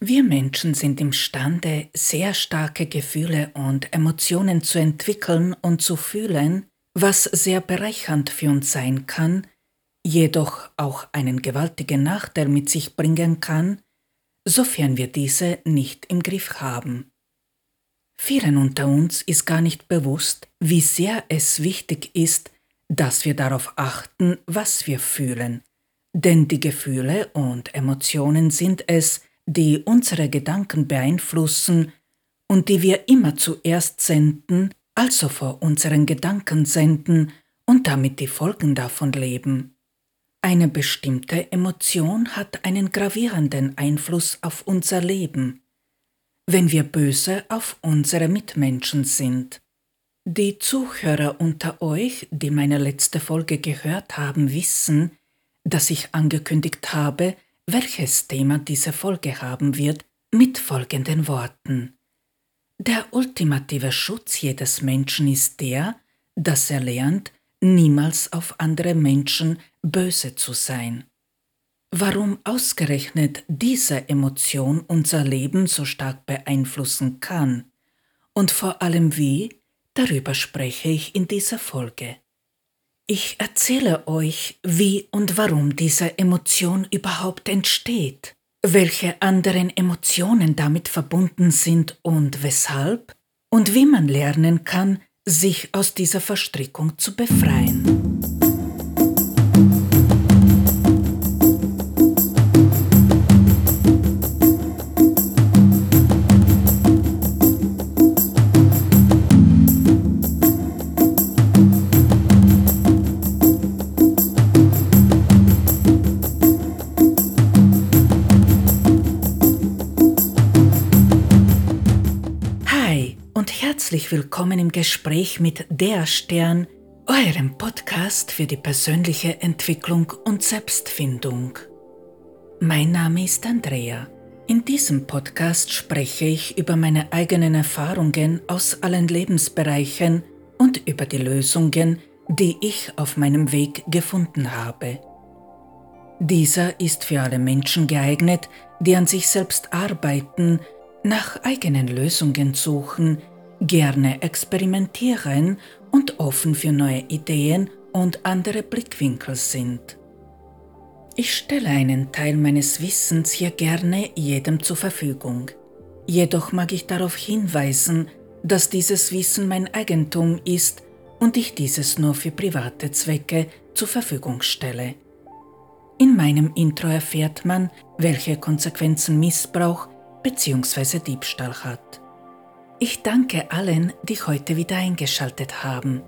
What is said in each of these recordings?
Wir Menschen sind imstande, sehr starke Gefühle und Emotionen zu entwickeln und zu fühlen, was sehr bereichernd für uns sein kann, jedoch auch einen gewaltigen Nachteil mit sich bringen kann, sofern wir diese nicht im Griff haben. Vielen unter uns ist gar nicht bewusst, wie sehr es wichtig ist, dass wir darauf achten, was wir fühlen, denn die Gefühle und Emotionen sind es, die unsere Gedanken beeinflussen und die wir immer zuerst senden, also vor unseren Gedanken senden und damit die Folgen davon leben. Eine bestimmte Emotion hat einen gravierenden Einfluss auf unser Leben, wenn wir böse auf unsere Mitmenschen sind. Die Zuhörer unter euch, die meine letzte Folge gehört haben, wissen, dass ich angekündigt habe, welches Thema diese Folge haben wird, mit folgenden Worten. Der ultimative Schutz jedes Menschen ist der, dass er lernt, niemals auf andere Menschen böse zu sein. Warum ausgerechnet diese Emotion unser Leben so stark beeinflussen kann und vor allem wie, darüber spreche ich in dieser Folge. Ich erzähle euch, wie und warum diese Emotion überhaupt entsteht, welche anderen Emotionen damit verbunden sind und weshalb, und wie man lernen kann, sich aus dieser Verstrickung zu befreien. Herzlich willkommen im Gespräch mit Der Stern, eurem Podcast für die persönliche Entwicklung und Selbstfindung. Mein Name ist Andrea. In diesem Podcast spreche ich über meine eigenen Erfahrungen aus allen Lebensbereichen und über die Lösungen, die ich auf meinem Weg gefunden habe. Dieser ist für alle Menschen geeignet, die an sich selbst arbeiten, nach eigenen Lösungen suchen, gerne experimentieren und offen für neue Ideen und andere Blickwinkel sind. Ich stelle einen Teil meines Wissens hier gerne jedem zur Verfügung. Jedoch mag ich darauf hinweisen, dass dieses Wissen mein Eigentum ist und ich dieses nur für private Zwecke zur Verfügung stelle. In meinem Intro erfährt man, welche Konsequenzen Missbrauch bzw. Diebstahl hat. Ich danke allen, die heute wieder eingeschaltet haben.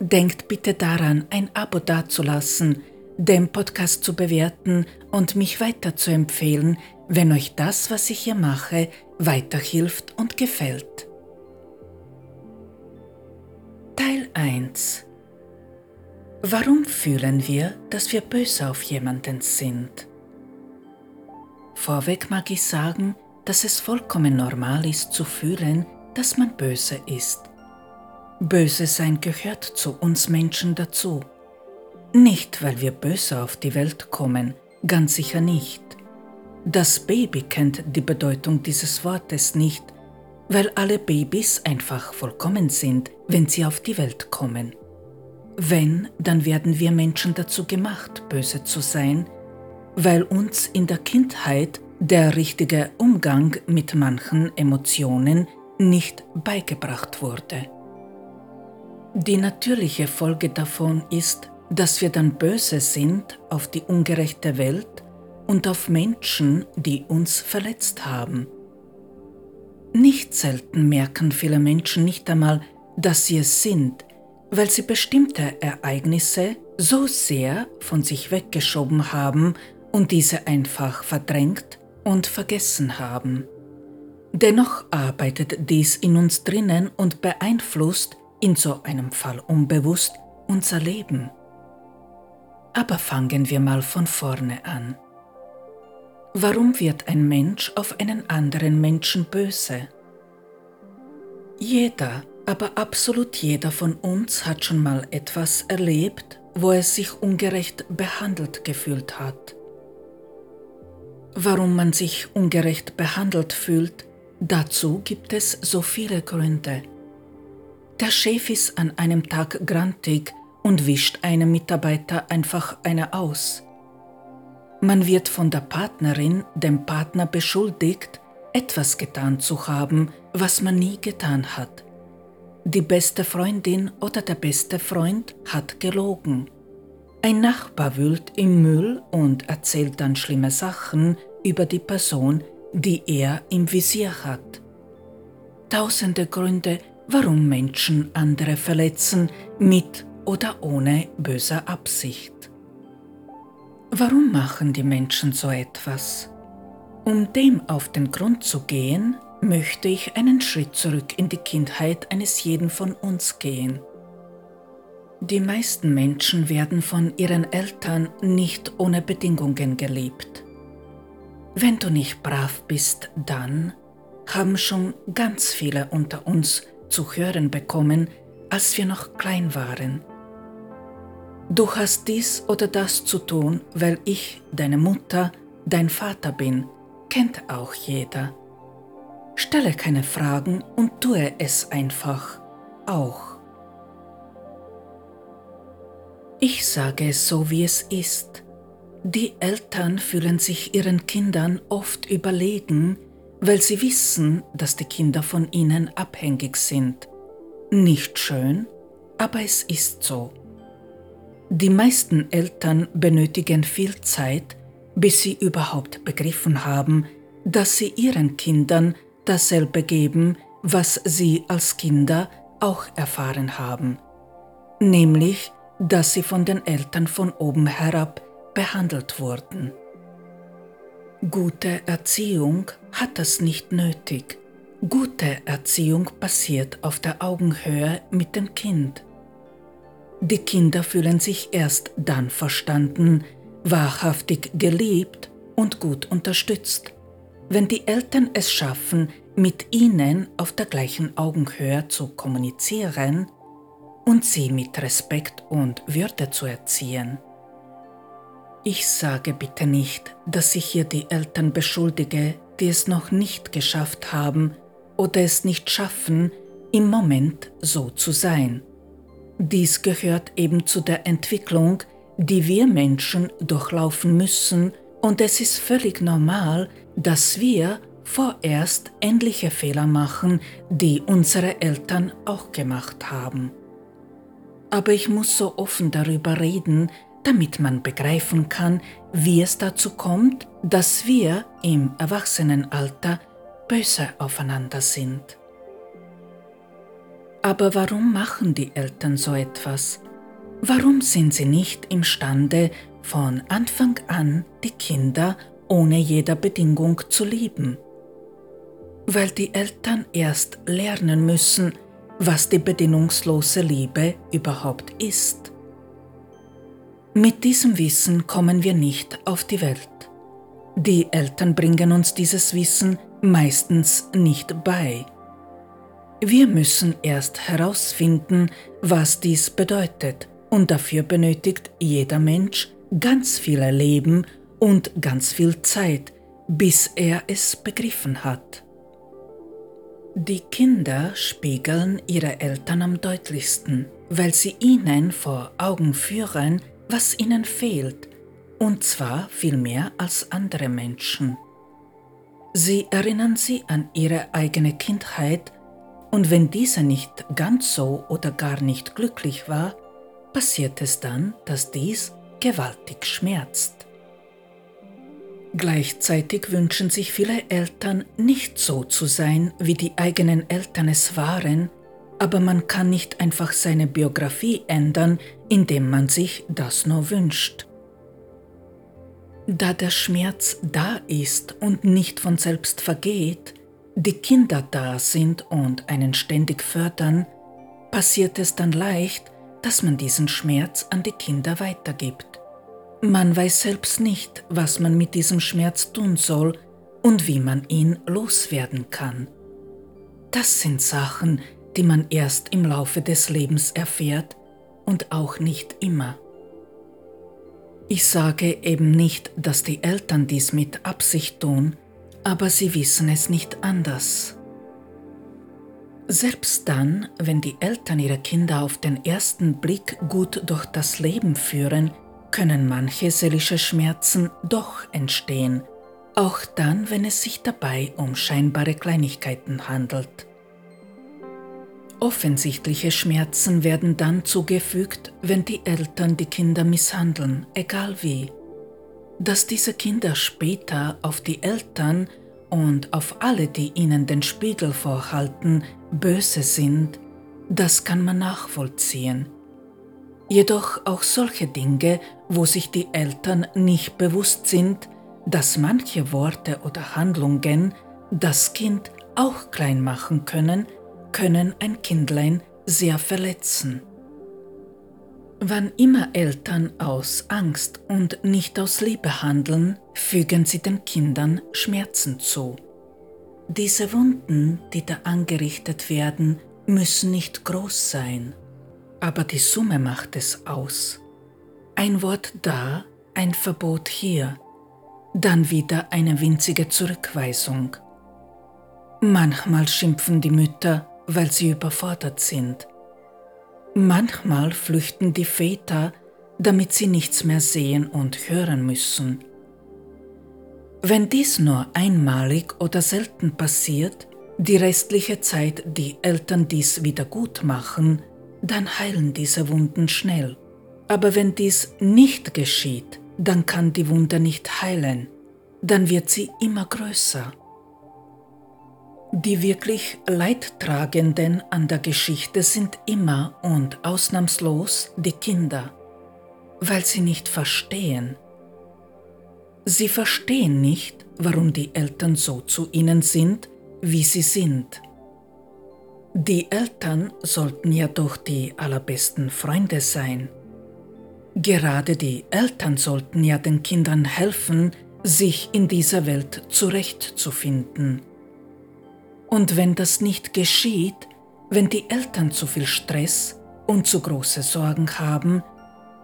Denkt bitte daran, ein Abo dazulassen, den Podcast zu bewerten und mich weiter zu empfehlen, wenn euch das, was ich hier mache, weiterhilft und gefällt. Teil 1 Warum fühlen wir, dass wir böse auf jemanden sind? Vorweg mag ich sagen, dass es vollkommen normal ist zu fühlen, dass man böse ist. Böse sein gehört zu uns Menschen dazu. Nicht, weil wir böse auf die Welt kommen, ganz sicher nicht. Das Baby kennt die Bedeutung dieses Wortes nicht, weil alle Babys einfach vollkommen sind, wenn sie auf die Welt kommen. Wenn, dann werden wir Menschen dazu gemacht, böse zu sein, weil uns in der Kindheit der richtige Umgang mit manchen Emotionen nicht beigebracht wurde. Die natürliche Folge davon ist, dass wir dann böse sind auf die ungerechte Welt und auf Menschen, die uns verletzt haben. Nicht selten merken viele Menschen nicht einmal, dass sie es sind, weil sie bestimmte Ereignisse so sehr von sich weggeschoben haben und diese einfach verdrängt und vergessen haben. Dennoch arbeitet dies in uns drinnen und beeinflusst, in so einem Fall unbewusst, unser Leben. Aber fangen wir mal von vorne an. Warum wird ein Mensch auf einen anderen Menschen böse? Jeder, aber absolut jeder von uns hat schon mal etwas erlebt, wo er sich ungerecht behandelt gefühlt hat. Warum man sich ungerecht behandelt fühlt, dazu gibt es so viele Gründe. Der Chef ist an einem Tag grantig und wischt einem Mitarbeiter einfach eine aus. Man wird von der Partnerin, dem Partner beschuldigt, etwas getan zu haben, was man nie getan hat. Die beste Freundin oder der beste Freund hat gelogen. Ein Nachbar wühlt im Müll und erzählt dann schlimme Sachen über die Person, die er im Visier hat. Tausende Gründe, warum Menschen andere verletzen, mit oder ohne böser Absicht. Warum machen die Menschen so etwas? Um dem auf den Grund zu gehen, möchte ich einen Schritt zurück in die Kindheit eines jeden von uns gehen. Die meisten Menschen werden von ihren Eltern nicht ohne Bedingungen geliebt. Wenn du nicht brav bist, dann haben schon ganz viele unter uns zu hören bekommen, als wir noch klein waren. Du hast dies oder das zu tun, weil ich, deine Mutter, dein Vater bin, kennt auch jeder. Stelle keine Fragen und tue es einfach auch. Ich sage es so, wie es ist. Die Eltern fühlen sich ihren Kindern oft überlegen, weil sie wissen, dass die Kinder von ihnen abhängig sind. Nicht schön, aber es ist so. Die meisten Eltern benötigen viel Zeit, bis sie überhaupt begriffen haben, dass sie ihren Kindern dasselbe geben, was sie als Kinder auch erfahren haben, nämlich dass sie von den Eltern von oben herab behandelt wurden. Gute Erziehung hat das nicht nötig. Gute Erziehung passiert auf der Augenhöhe mit dem Kind. Die Kinder fühlen sich erst dann verstanden, wahrhaftig geliebt und gut unterstützt, wenn die Eltern es schaffen, mit ihnen auf der gleichen Augenhöhe zu kommunizieren und sie mit Respekt und Würde zu erziehen. Ich sage bitte nicht, dass ich hier die Eltern beschuldige, die es noch nicht geschafft haben oder es nicht schaffen, im Moment so zu sein. Dies gehört eben zu der Entwicklung, die wir Menschen durchlaufen müssen, und es ist völlig normal, dass wir vorerst ähnliche Fehler machen, die unsere Eltern auch gemacht haben. Aber ich muss so offen darüber reden, damit man begreifen kann, wie es dazu kommt, dass wir im Erwachsenenalter böse aufeinander sind. Aber warum machen die Eltern so etwas? Warum sind sie nicht imstande, von Anfang an die Kinder ohne jeder Bedingung zu lieben? Weil die Eltern erst lernen müssen, was die bedingungslose Liebe überhaupt ist. Mit diesem Wissen kommen wir nicht auf die Welt. Die Eltern bringen uns dieses Wissen meistens nicht bei. Wir müssen erst herausfinden, was dies bedeutet, und dafür benötigt jeder Mensch ganz viel Leben und ganz viel Zeit, bis er es begriffen hat. Die Kinder spiegeln ihre Eltern am deutlichsten, weil sie ihnen vor Augen führen, was ihnen fehlt, und zwar viel mehr als andere Menschen. Sie erinnern sie an ihre eigene Kindheit und wenn dieser nicht ganz so oder gar nicht glücklich war, passiert es dann, dass dies gewaltig schmerzt. Gleichzeitig wünschen sich viele Eltern nicht so zu sein, wie die eigenen Eltern es waren, aber man kann nicht einfach seine Biografie ändern, indem man sich das nur wünscht. Da der Schmerz da ist und nicht von selbst vergeht, die Kinder da sind und einen ständig fördern, passiert es dann leicht, dass man diesen Schmerz an die Kinder weitergibt. Man weiß selbst nicht, was man mit diesem Schmerz tun soll und wie man ihn loswerden kann. Das sind Sachen, die man erst im Laufe des Lebens erfährt und auch nicht immer. Ich sage eben nicht, dass die Eltern dies mit Absicht tun, aber sie wissen es nicht anders. Selbst dann, wenn die Eltern ihre Kinder auf den ersten Blick gut durch das Leben führen, können manche seelische Schmerzen doch entstehen, auch dann, wenn es sich dabei um scheinbare Kleinigkeiten handelt. Offensichtliche Schmerzen werden dann zugefügt, wenn die Eltern die Kinder misshandeln, egal wie. Dass diese Kinder später auf die Eltern und auf alle, die ihnen den Spiegel vorhalten, böse sind, das kann man nachvollziehen. Jedoch auch solche Dinge, wo sich die Eltern nicht bewusst sind, dass manche Worte oder Handlungen das Kind auch klein machen können, können ein Kindlein sehr verletzen. Wann immer Eltern aus Angst und nicht aus Liebe handeln, fügen sie den Kindern Schmerzen zu. Diese Wunden, die da angerichtet werden, müssen nicht groß sein, aber die Summe macht es aus. Ein Wort da, ein Verbot hier, dann wieder eine winzige Zurückweisung. Manchmal schimpfen die Mütter, weil sie überfordert sind. Manchmal flüchten die Väter, damit sie nichts mehr sehen und hören müssen. Wenn dies nur einmalig oder selten passiert, die restliche Zeit die Eltern dies wieder gut machen, dann heilen diese Wunden schnell. Aber wenn dies nicht geschieht, dann kann die Wunde nicht heilen, dann wird sie immer größer. Die wirklich Leidtragenden an der Geschichte sind immer und ausnahmslos die Kinder, weil sie nicht verstehen. Sie verstehen nicht, warum die Eltern so zu ihnen sind, wie sie sind. Die Eltern sollten ja doch die allerbesten Freunde sein. Gerade die Eltern sollten ja den Kindern helfen, sich in dieser Welt zurechtzufinden. Und wenn das nicht geschieht, wenn die Eltern zu viel Stress und zu große Sorgen haben,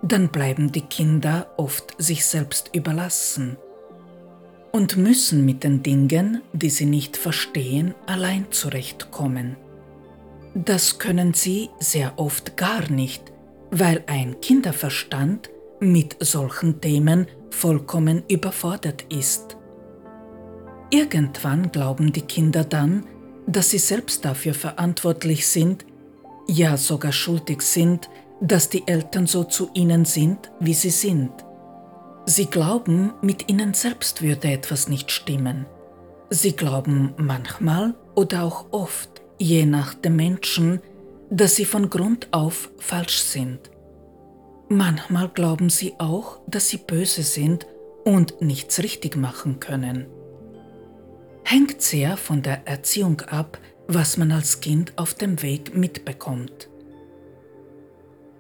dann bleiben die Kinder oft sich selbst überlassen und müssen mit den Dingen, die sie nicht verstehen, allein zurechtkommen. Das können sie sehr oft gar nicht, weil ein Kinderverstand mit solchen Themen vollkommen überfordert ist. Irgendwann glauben die Kinder dann, dass sie selbst dafür verantwortlich sind, ja sogar schuldig sind, dass die Eltern so zu ihnen sind, wie sie sind. Sie glauben, mit ihnen selbst würde etwas nicht stimmen. Sie glauben manchmal oder auch oft, je nach dem Menschen, dass sie von Grund auf falsch sind. Manchmal glauben sie auch, dass sie böse sind und nichts richtig machen können hängt sehr von der Erziehung ab, was man als Kind auf dem Weg mitbekommt.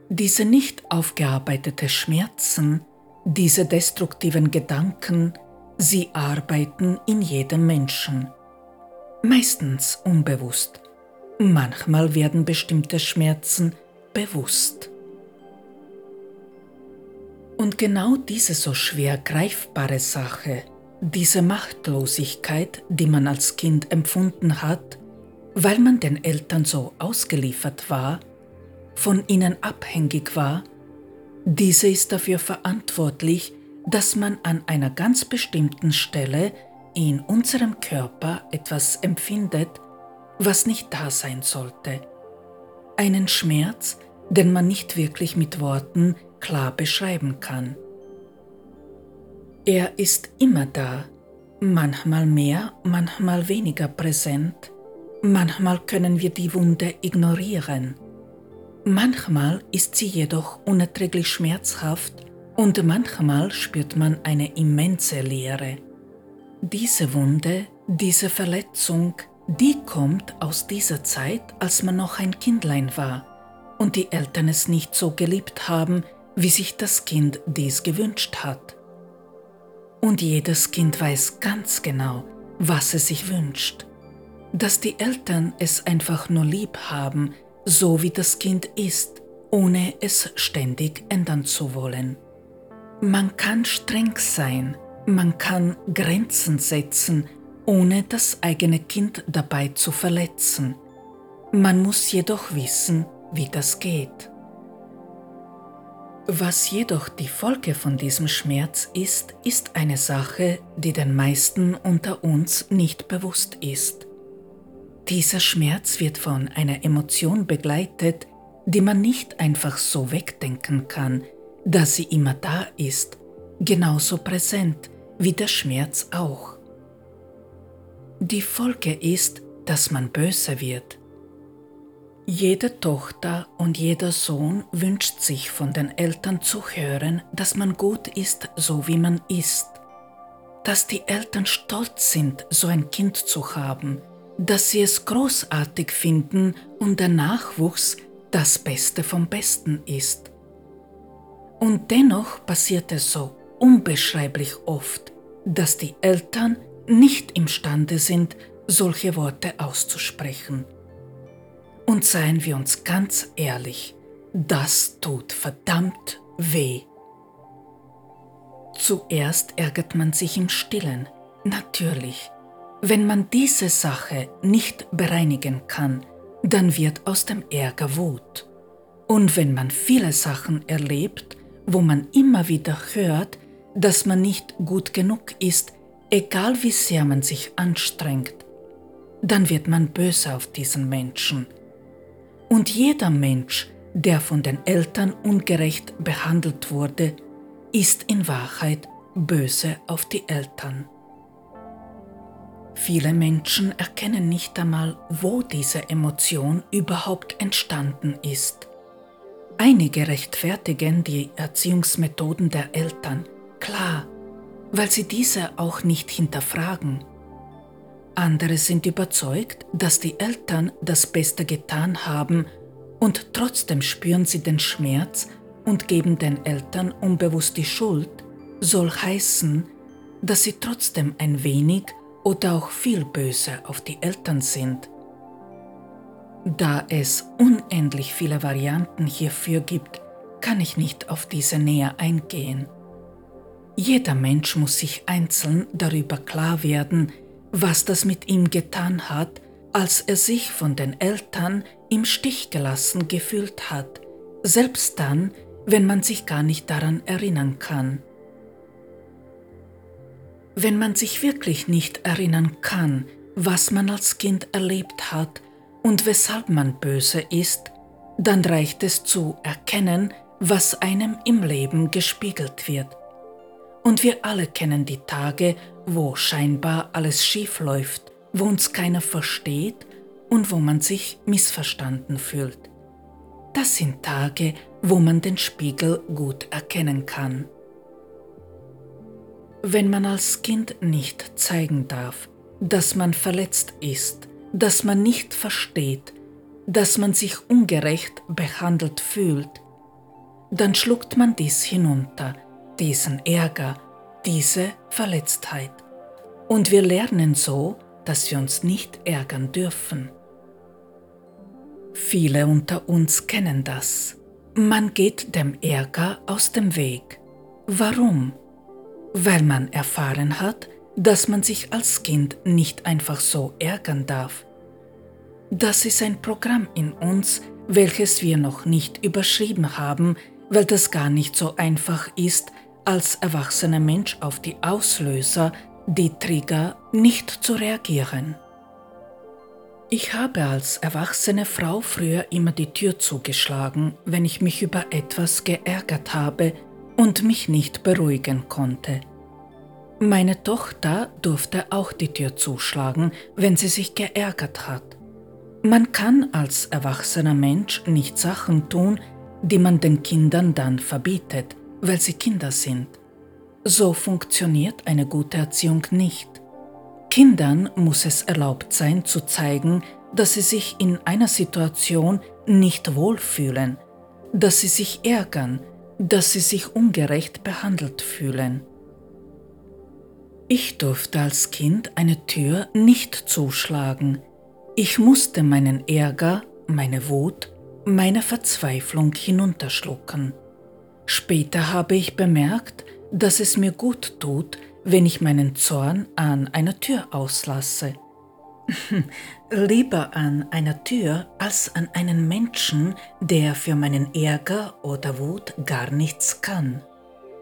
Diese nicht aufgearbeitete Schmerzen, diese destruktiven Gedanken, sie arbeiten in jedem Menschen. Meistens unbewusst. Manchmal werden bestimmte Schmerzen bewusst. Und genau diese so schwer greifbare Sache diese Machtlosigkeit, die man als Kind empfunden hat, weil man den Eltern so ausgeliefert war, von ihnen abhängig war, diese ist dafür verantwortlich, dass man an einer ganz bestimmten Stelle in unserem Körper etwas empfindet, was nicht da sein sollte. Einen Schmerz, den man nicht wirklich mit Worten klar beschreiben kann. Er ist immer da, manchmal mehr, manchmal weniger präsent, manchmal können wir die Wunde ignorieren, manchmal ist sie jedoch unerträglich schmerzhaft und manchmal spürt man eine immense Leere. Diese Wunde, diese Verletzung, die kommt aus dieser Zeit, als man noch ein Kindlein war und die Eltern es nicht so geliebt haben, wie sich das Kind dies gewünscht hat. Und jedes Kind weiß ganz genau, was es sich wünscht. Dass die Eltern es einfach nur lieb haben, so wie das Kind ist, ohne es ständig ändern zu wollen. Man kann streng sein, man kann Grenzen setzen, ohne das eigene Kind dabei zu verletzen. Man muss jedoch wissen, wie das geht. Was jedoch die Folge von diesem Schmerz ist, ist eine Sache, die den meisten unter uns nicht bewusst ist. Dieser Schmerz wird von einer Emotion begleitet, die man nicht einfach so wegdenken kann, da sie immer da ist, genauso präsent wie der Schmerz auch. Die Folge ist, dass man böse wird, jede Tochter und jeder Sohn wünscht sich von den Eltern zu hören, dass man gut ist, so wie man ist. Dass die Eltern stolz sind, so ein Kind zu haben, dass sie es großartig finden und der Nachwuchs das Beste vom Besten ist. Und dennoch passiert es so unbeschreiblich oft, dass die Eltern nicht imstande sind, solche Worte auszusprechen. Und seien wir uns ganz ehrlich, das tut verdammt weh. Zuerst ärgert man sich im stillen, natürlich. Wenn man diese Sache nicht bereinigen kann, dann wird aus dem Ärger Wut. Und wenn man viele Sachen erlebt, wo man immer wieder hört, dass man nicht gut genug ist, egal wie sehr man sich anstrengt, dann wird man böse auf diesen Menschen und jeder Mensch, der von den Eltern ungerecht behandelt wurde, ist in Wahrheit böse auf die Eltern. Viele Menschen erkennen nicht einmal, wo diese Emotion überhaupt entstanden ist. Einige rechtfertigen die Erziehungsmethoden der Eltern, klar, weil sie diese auch nicht hinterfragen. Andere sind überzeugt, dass die Eltern das Beste getan haben und trotzdem spüren sie den Schmerz und geben den Eltern unbewusst die Schuld, soll heißen, dass sie trotzdem ein wenig oder auch viel böse auf die Eltern sind. Da es unendlich viele Varianten hierfür gibt, kann ich nicht auf diese näher eingehen. Jeder Mensch muss sich einzeln darüber klar werden, was das mit ihm getan hat, als er sich von den Eltern im Stich gelassen gefühlt hat, selbst dann, wenn man sich gar nicht daran erinnern kann. Wenn man sich wirklich nicht erinnern kann, was man als Kind erlebt hat und weshalb man böse ist, dann reicht es zu erkennen, was einem im Leben gespiegelt wird. Und wir alle kennen die Tage, wo scheinbar alles schief läuft, wo uns keiner versteht und wo man sich missverstanden fühlt. Das sind Tage, wo man den Spiegel gut erkennen kann. Wenn man als Kind nicht zeigen darf, dass man verletzt ist, dass man nicht versteht, dass man sich ungerecht behandelt fühlt, dann schluckt man dies hinunter, diesen Ärger, diese Verletztheit. Und wir lernen so, dass wir uns nicht ärgern dürfen. Viele unter uns kennen das. Man geht dem Ärger aus dem Weg. Warum? Weil man erfahren hat, dass man sich als Kind nicht einfach so ärgern darf. Das ist ein Programm in uns, welches wir noch nicht überschrieben haben, weil das gar nicht so einfach ist, als erwachsener Mensch auf die Auslöser, die Trigger, nicht zu reagieren. Ich habe als erwachsene Frau früher immer die Tür zugeschlagen, wenn ich mich über etwas geärgert habe und mich nicht beruhigen konnte. Meine Tochter durfte auch die Tür zuschlagen, wenn sie sich geärgert hat. Man kann als erwachsener Mensch nicht Sachen tun, die man den Kindern dann verbietet, weil sie Kinder sind. So funktioniert eine gute Erziehung nicht. Kindern muss es erlaubt sein zu zeigen, dass sie sich in einer Situation nicht wohlfühlen, dass sie sich ärgern, dass sie sich ungerecht behandelt fühlen. Ich durfte als Kind eine Tür nicht zuschlagen. Ich musste meinen Ärger, meine Wut, meine Verzweiflung hinunterschlucken. Später habe ich bemerkt, dass es mir gut tut, wenn ich meinen Zorn an einer Tür auslasse. Lieber an einer Tür als an einen Menschen, der für meinen Ärger oder Wut gar nichts kann.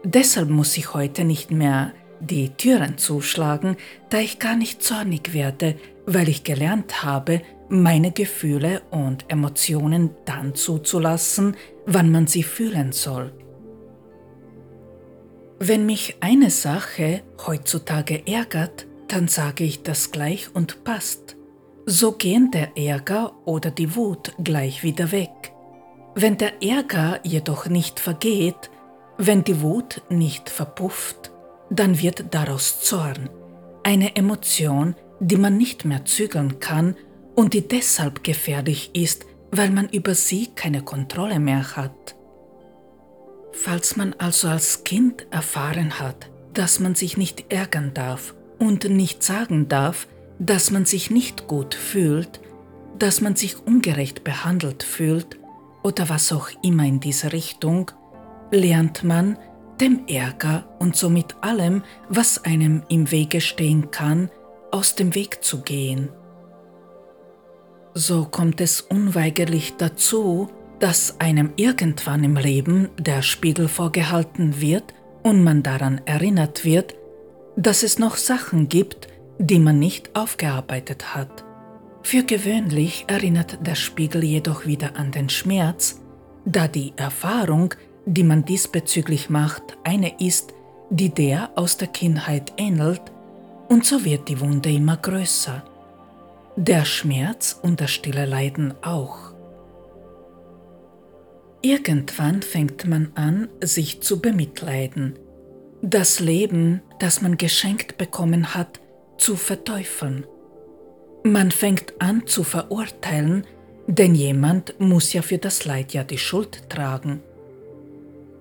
Deshalb muss ich heute nicht mehr die Türen zuschlagen, da ich gar nicht zornig werde, weil ich gelernt habe, meine Gefühle und Emotionen dann zuzulassen, wann man sie fühlen soll. Wenn mich eine Sache heutzutage ärgert, dann sage ich das gleich und passt. So gehen der Ärger oder die Wut gleich wieder weg. Wenn der Ärger jedoch nicht vergeht, wenn die Wut nicht verpufft, dann wird daraus Zorn, eine Emotion, die man nicht mehr zügeln kann und die deshalb gefährlich ist, weil man über sie keine Kontrolle mehr hat. Falls man also als Kind erfahren hat, dass man sich nicht ärgern darf und nicht sagen darf, dass man sich nicht gut fühlt, dass man sich ungerecht behandelt fühlt oder was auch immer in diese Richtung, lernt man, dem Ärger und somit allem, was einem im Wege stehen kann, aus dem Weg zu gehen. So kommt es unweigerlich dazu, dass einem irgendwann im Leben der Spiegel vorgehalten wird und man daran erinnert wird, dass es noch Sachen gibt, die man nicht aufgearbeitet hat. Für gewöhnlich erinnert der Spiegel jedoch wieder an den Schmerz, da die Erfahrung, die man diesbezüglich macht, eine ist, die der aus der Kindheit ähnelt, und so wird die Wunde immer größer. Der Schmerz und das stille Leiden auch. Irgendwann fängt man an, sich zu bemitleiden, das Leben, das man geschenkt bekommen hat, zu verteufeln. Man fängt an zu verurteilen, denn jemand muss ja für das Leid ja die Schuld tragen.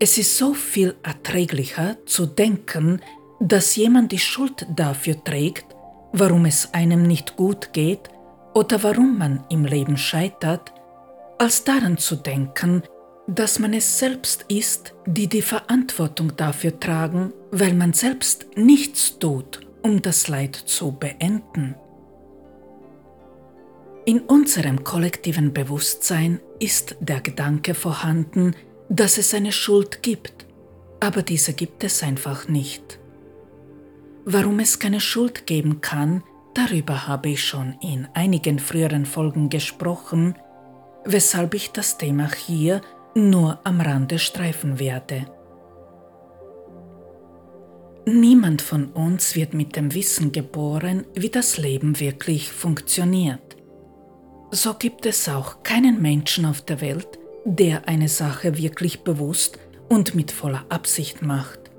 Es ist so viel erträglicher zu denken, dass jemand die Schuld dafür trägt, warum es einem nicht gut geht oder warum man im Leben scheitert, als daran zu denken, dass man es selbst ist, die die Verantwortung dafür tragen, weil man selbst nichts tut, um das Leid zu beenden. In unserem kollektiven Bewusstsein ist der Gedanke vorhanden, dass es eine Schuld gibt, aber diese gibt es einfach nicht. Warum es keine Schuld geben kann, darüber habe ich schon in einigen früheren Folgen gesprochen, weshalb ich das Thema hier nur am Rande streifen werde. Niemand von uns wird mit dem Wissen geboren, wie das Leben wirklich funktioniert. So gibt es auch keinen Menschen auf der Welt, der eine Sache wirklich bewusst und mit voller Absicht macht.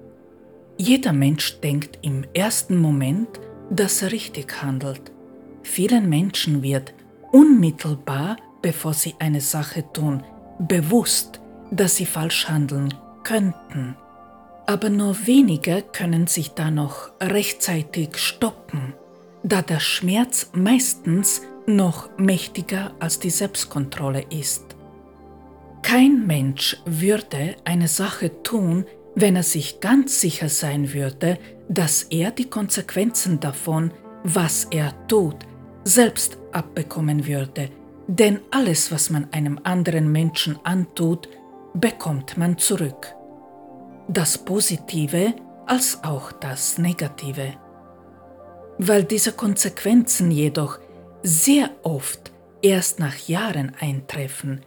Jeder Mensch denkt im ersten Moment, dass er richtig handelt. Vielen Menschen wird unmittelbar, bevor sie eine Sache tun, bewusst, dass sie falsch handeln könnten. Aber nur wenige können sich da noch rechtzeitig stoppen, da der Schmerz meistens noch mächtiger als die Selbstkontrolle ist. Kein Mensch würde eine Sache tun, wenn er sich ganz sicher sein würde, dass er die Konsequenzen davon, was er tut, selbst abbekommen würde, denn alles, was man einem anderen Menschen antut, bekommt man zurück. Das Positive als auch das Negative. Weil diese Konsequenzen jedoch sehr oft erst nach Jahren eintreffen,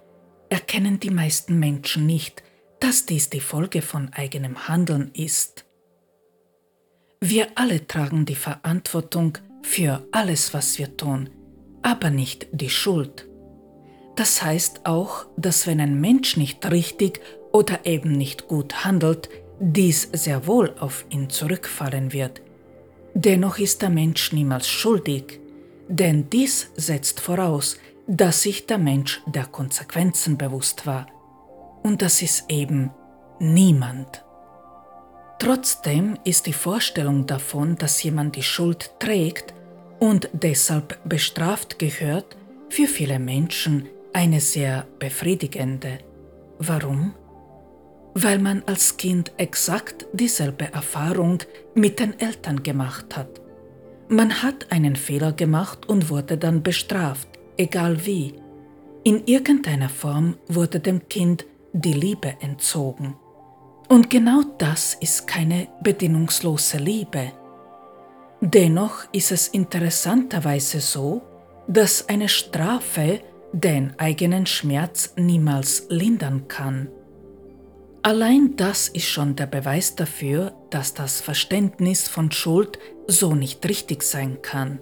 erkennen die meisten Menschen nicht, dass dies die Folge von eigenem Handeln ist. Wir alle tragen die Verantwortung für alles, was wir tun, aber nicht die Schuld. Das heißt auch, dass wenn ein Mensch nicht richtig oder eben nicht gut handelt, dies sehr wohl auf ihn zurückfallen wird. Dennoch ist der Mensch niemals schuldig, denn dies setzt voraus, dass sich der Mensch der Konsequenzen bewusst war. Und das ist eben niemand. Trotzdem ist die Vorstellung davon, dass jemand die Schuld trägt, und deshalb bestraft gehört, für viele Menschen eine sehr befriedigende. Warum? weil man als Kind exakt dieselbe Erfahrung mit den Eltern gemacht hat. Man hat einen Fehler gemacht und wurde dann bestraft, egal wie. In irgendeiner Form wurde dem Kind die Liebe entzogen. Und genau das ist keine bedingungslose Liebe. Dennoch ist es interessanterweise so, dass eine Strafe den eigenen Schmerz niemals lindern kann. Allein das ist schon der Beweis dafür, dass das Verständnis von Schuld so nicht richtig sein kann.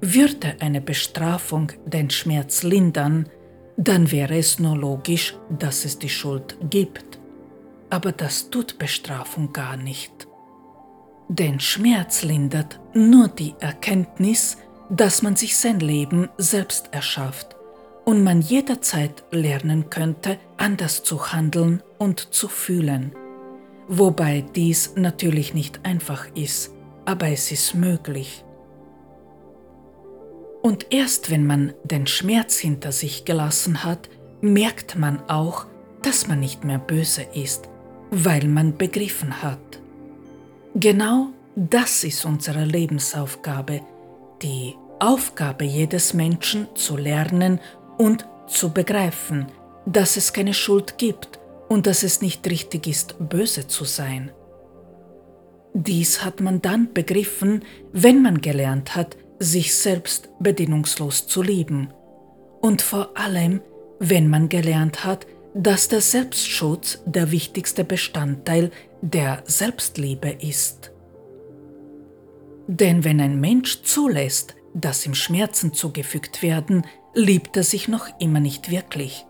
Würde eine Bestrafung den Schmerz lindern, dann wäre es nur logisch, dass es die Schuld gibt. Aber das tut Bestrafung gar nicht. Den Schmerz lindert nur die Erkenntnis, dass man sich sein Leben selbst erschafft und man jederzeit lernen könnte, anders zu handeln und zu fühlen. Wobei dies natürlich nicht einfach ist, aber es ist möglich. Und erst wenn man den Schmerz hinter sich gelassen hat, merkt man auch, dass man nicht mehr böse ist, weil man begriffen hat. Genau das ist unsere Lebensaufgabe, die Aufgabe jedes Menschen zu lernen und zu begreifen, dass es keine Schuld gibt und dass es nicht richtig ist, böse zu sein. Dies hat man dann begriffen, wenn man gelernt hat, sich selbst bedingungslos zu lieben. Und vor allem, wenn man gelernt hat, dass der Selbstschutz der wichtigste Bestandteil der Selbstliebe ist. Denn wenn ein Mensch zulässt, dass ihm Schmerzen zugefügt werden, liebt er sich noch immer nicht wirklich.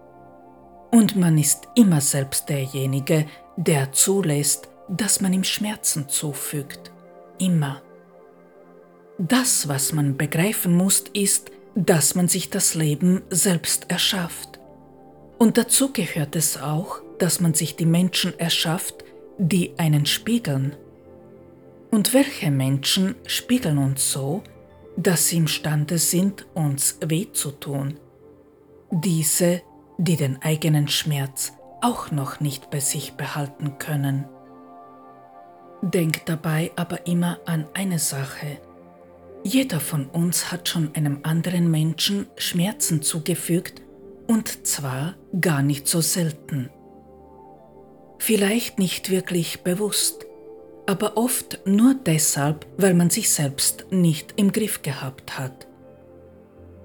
Und man ist immer selbst derjenige, der zulässt, dass man ihm Schmerzen zufügt. Immer. Das, was man begreifen muss, ist, dass man sich das Leben selbst erschafft. Und dazu gehört es auch, dass man sich die Menschen erschafft, die einen spiegeln. Und welche Menschen spiegeln uns so, dass sie imstande sind, uns weh zu tun. Diese, die den eigenen Schmerz auch noch nicht bei sich behalten können. Denk dabei aber immer an eine Sache. Jeder von uns hat schon einem anderen Menschen Schmerzen zugefügt und zwar gar nicht so selten. Vielleicht nicht wirklich bewusst, aber oft nur deshalb, weil man sich selbst nicht im Griff gehabt hat.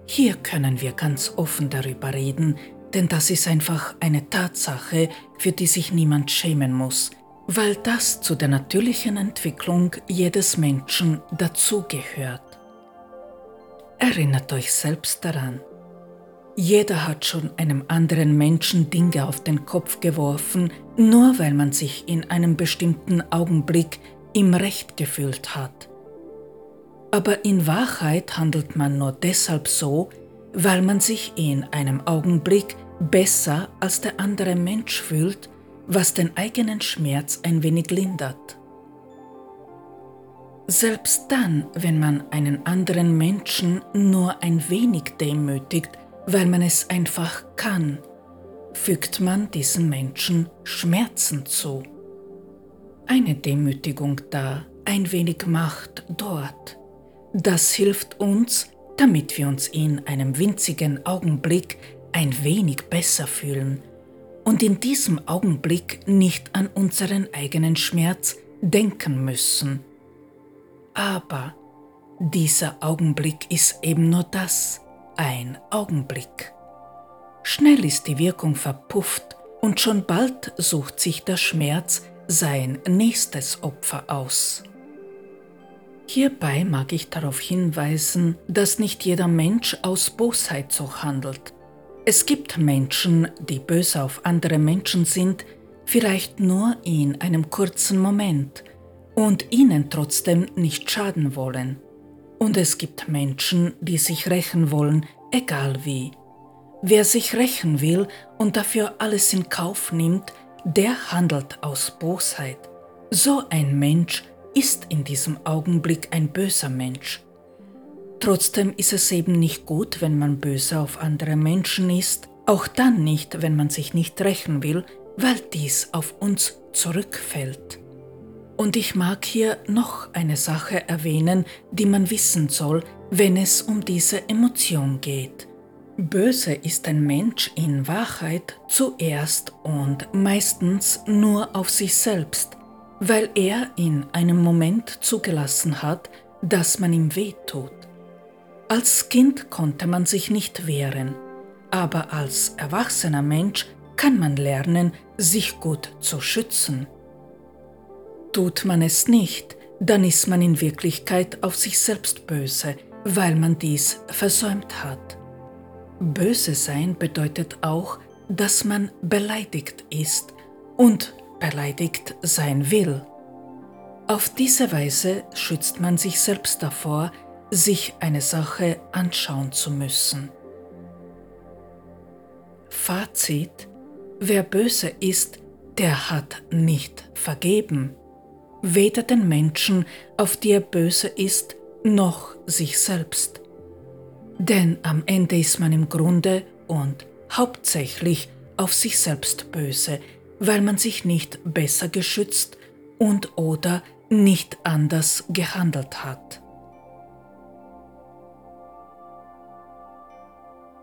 Hier können wir ganz offen darüber reden, denn das ist einfach eine Tatsache, für die sich niemand schämen muss, weil das zu der natürlichen Entwicklung jedes Menschen dazugehört. Erinnert euch selbst daran, jeder hat schon einem anderen Menschen Dinge auf den Kopf geworfen, nur weil man sich in einem bestimmten Augenblick im Recht gefühlt hat. Aber in Wahrheit handelt man nur deshalb so, weil man sich in einem Augenblick besser als der andere Mensch fühlt, was den eigenen Schmerz ein wenig lindert. Selbst dann, wenn man einen anderen Menschen nur ein wenig demütigt, weil man es einfach kann, fügt man diesen Menschen Schmerzen zu. Eine Demütigung da, ein wenig Macht dort. Das hilft uns, damit wir uns in einem winzigen Augenblick ein wenig besser fühlen und in diesem Augenblick nicht an unseren eigenen Schmerz denken müssen. Aber dieser Augenblick ist eben nur das, ein Augenblick. Schnell ist die Wirkung verpufft und schon bald sucht sich der Schmerz sein nächstes Opfer aus. Hierbei mag ich darauf hinweisen, dass nicht jeder Mensch aus Bosheit so handelt. Es gibt Menschen, die böse auf andere Menschen sind, vielleicht nur in einem kurzen Moment und ihnen trotzdem nicht schaden wollen. Und es gibt Menschen, die sich rächen wollen, egal wie. Wer sich rächen will und dafür alles in Kauf nimmt, der handelt aus Bosheit. So ein Mensch ist in diesem Augenblick ein böser Mensch. Trotzdem ist es eben nicht gut, wenn man böse auf andere Menschen ist, auch dann nicht, wenn man sich nicht rächen will, weil dies auf uns zurückfällt. Und ich mag hier noch eine Sache erwähnen, die man wissen soll, wenn es um diese Emotion geht. Böse ist ein Mensch in Wahrheit zuerst und meistens nur auf sich selbst, weil er in einem Moment zugelassen hat, dass man ihm weh tut. Als Kind konnte man sich nicht wehren, aber als erwachsener Mensch kann man lernen, sich gut zu schützen. Tut man es nicht, dann ist man in Wirklichkeit auf sich selbst böse, weil man dies versäumt hat. Böse sein bedeutet auch, dass man beleidigt ist und beleidigt sein will. Auf diese Weise schützt man sich selbst davor, sich eine Sache anschauen zu müssen. Fazit, wer böse ist, der hat nicht vergeben, weder den Menschen, auf die er böse ist, noch sich selbst. Denn am Ende ist man im Grunde und hauptsächlich auf sich selbst böse, weil man sich nicht besser geschützt und oder nicht anders gehandelt hat.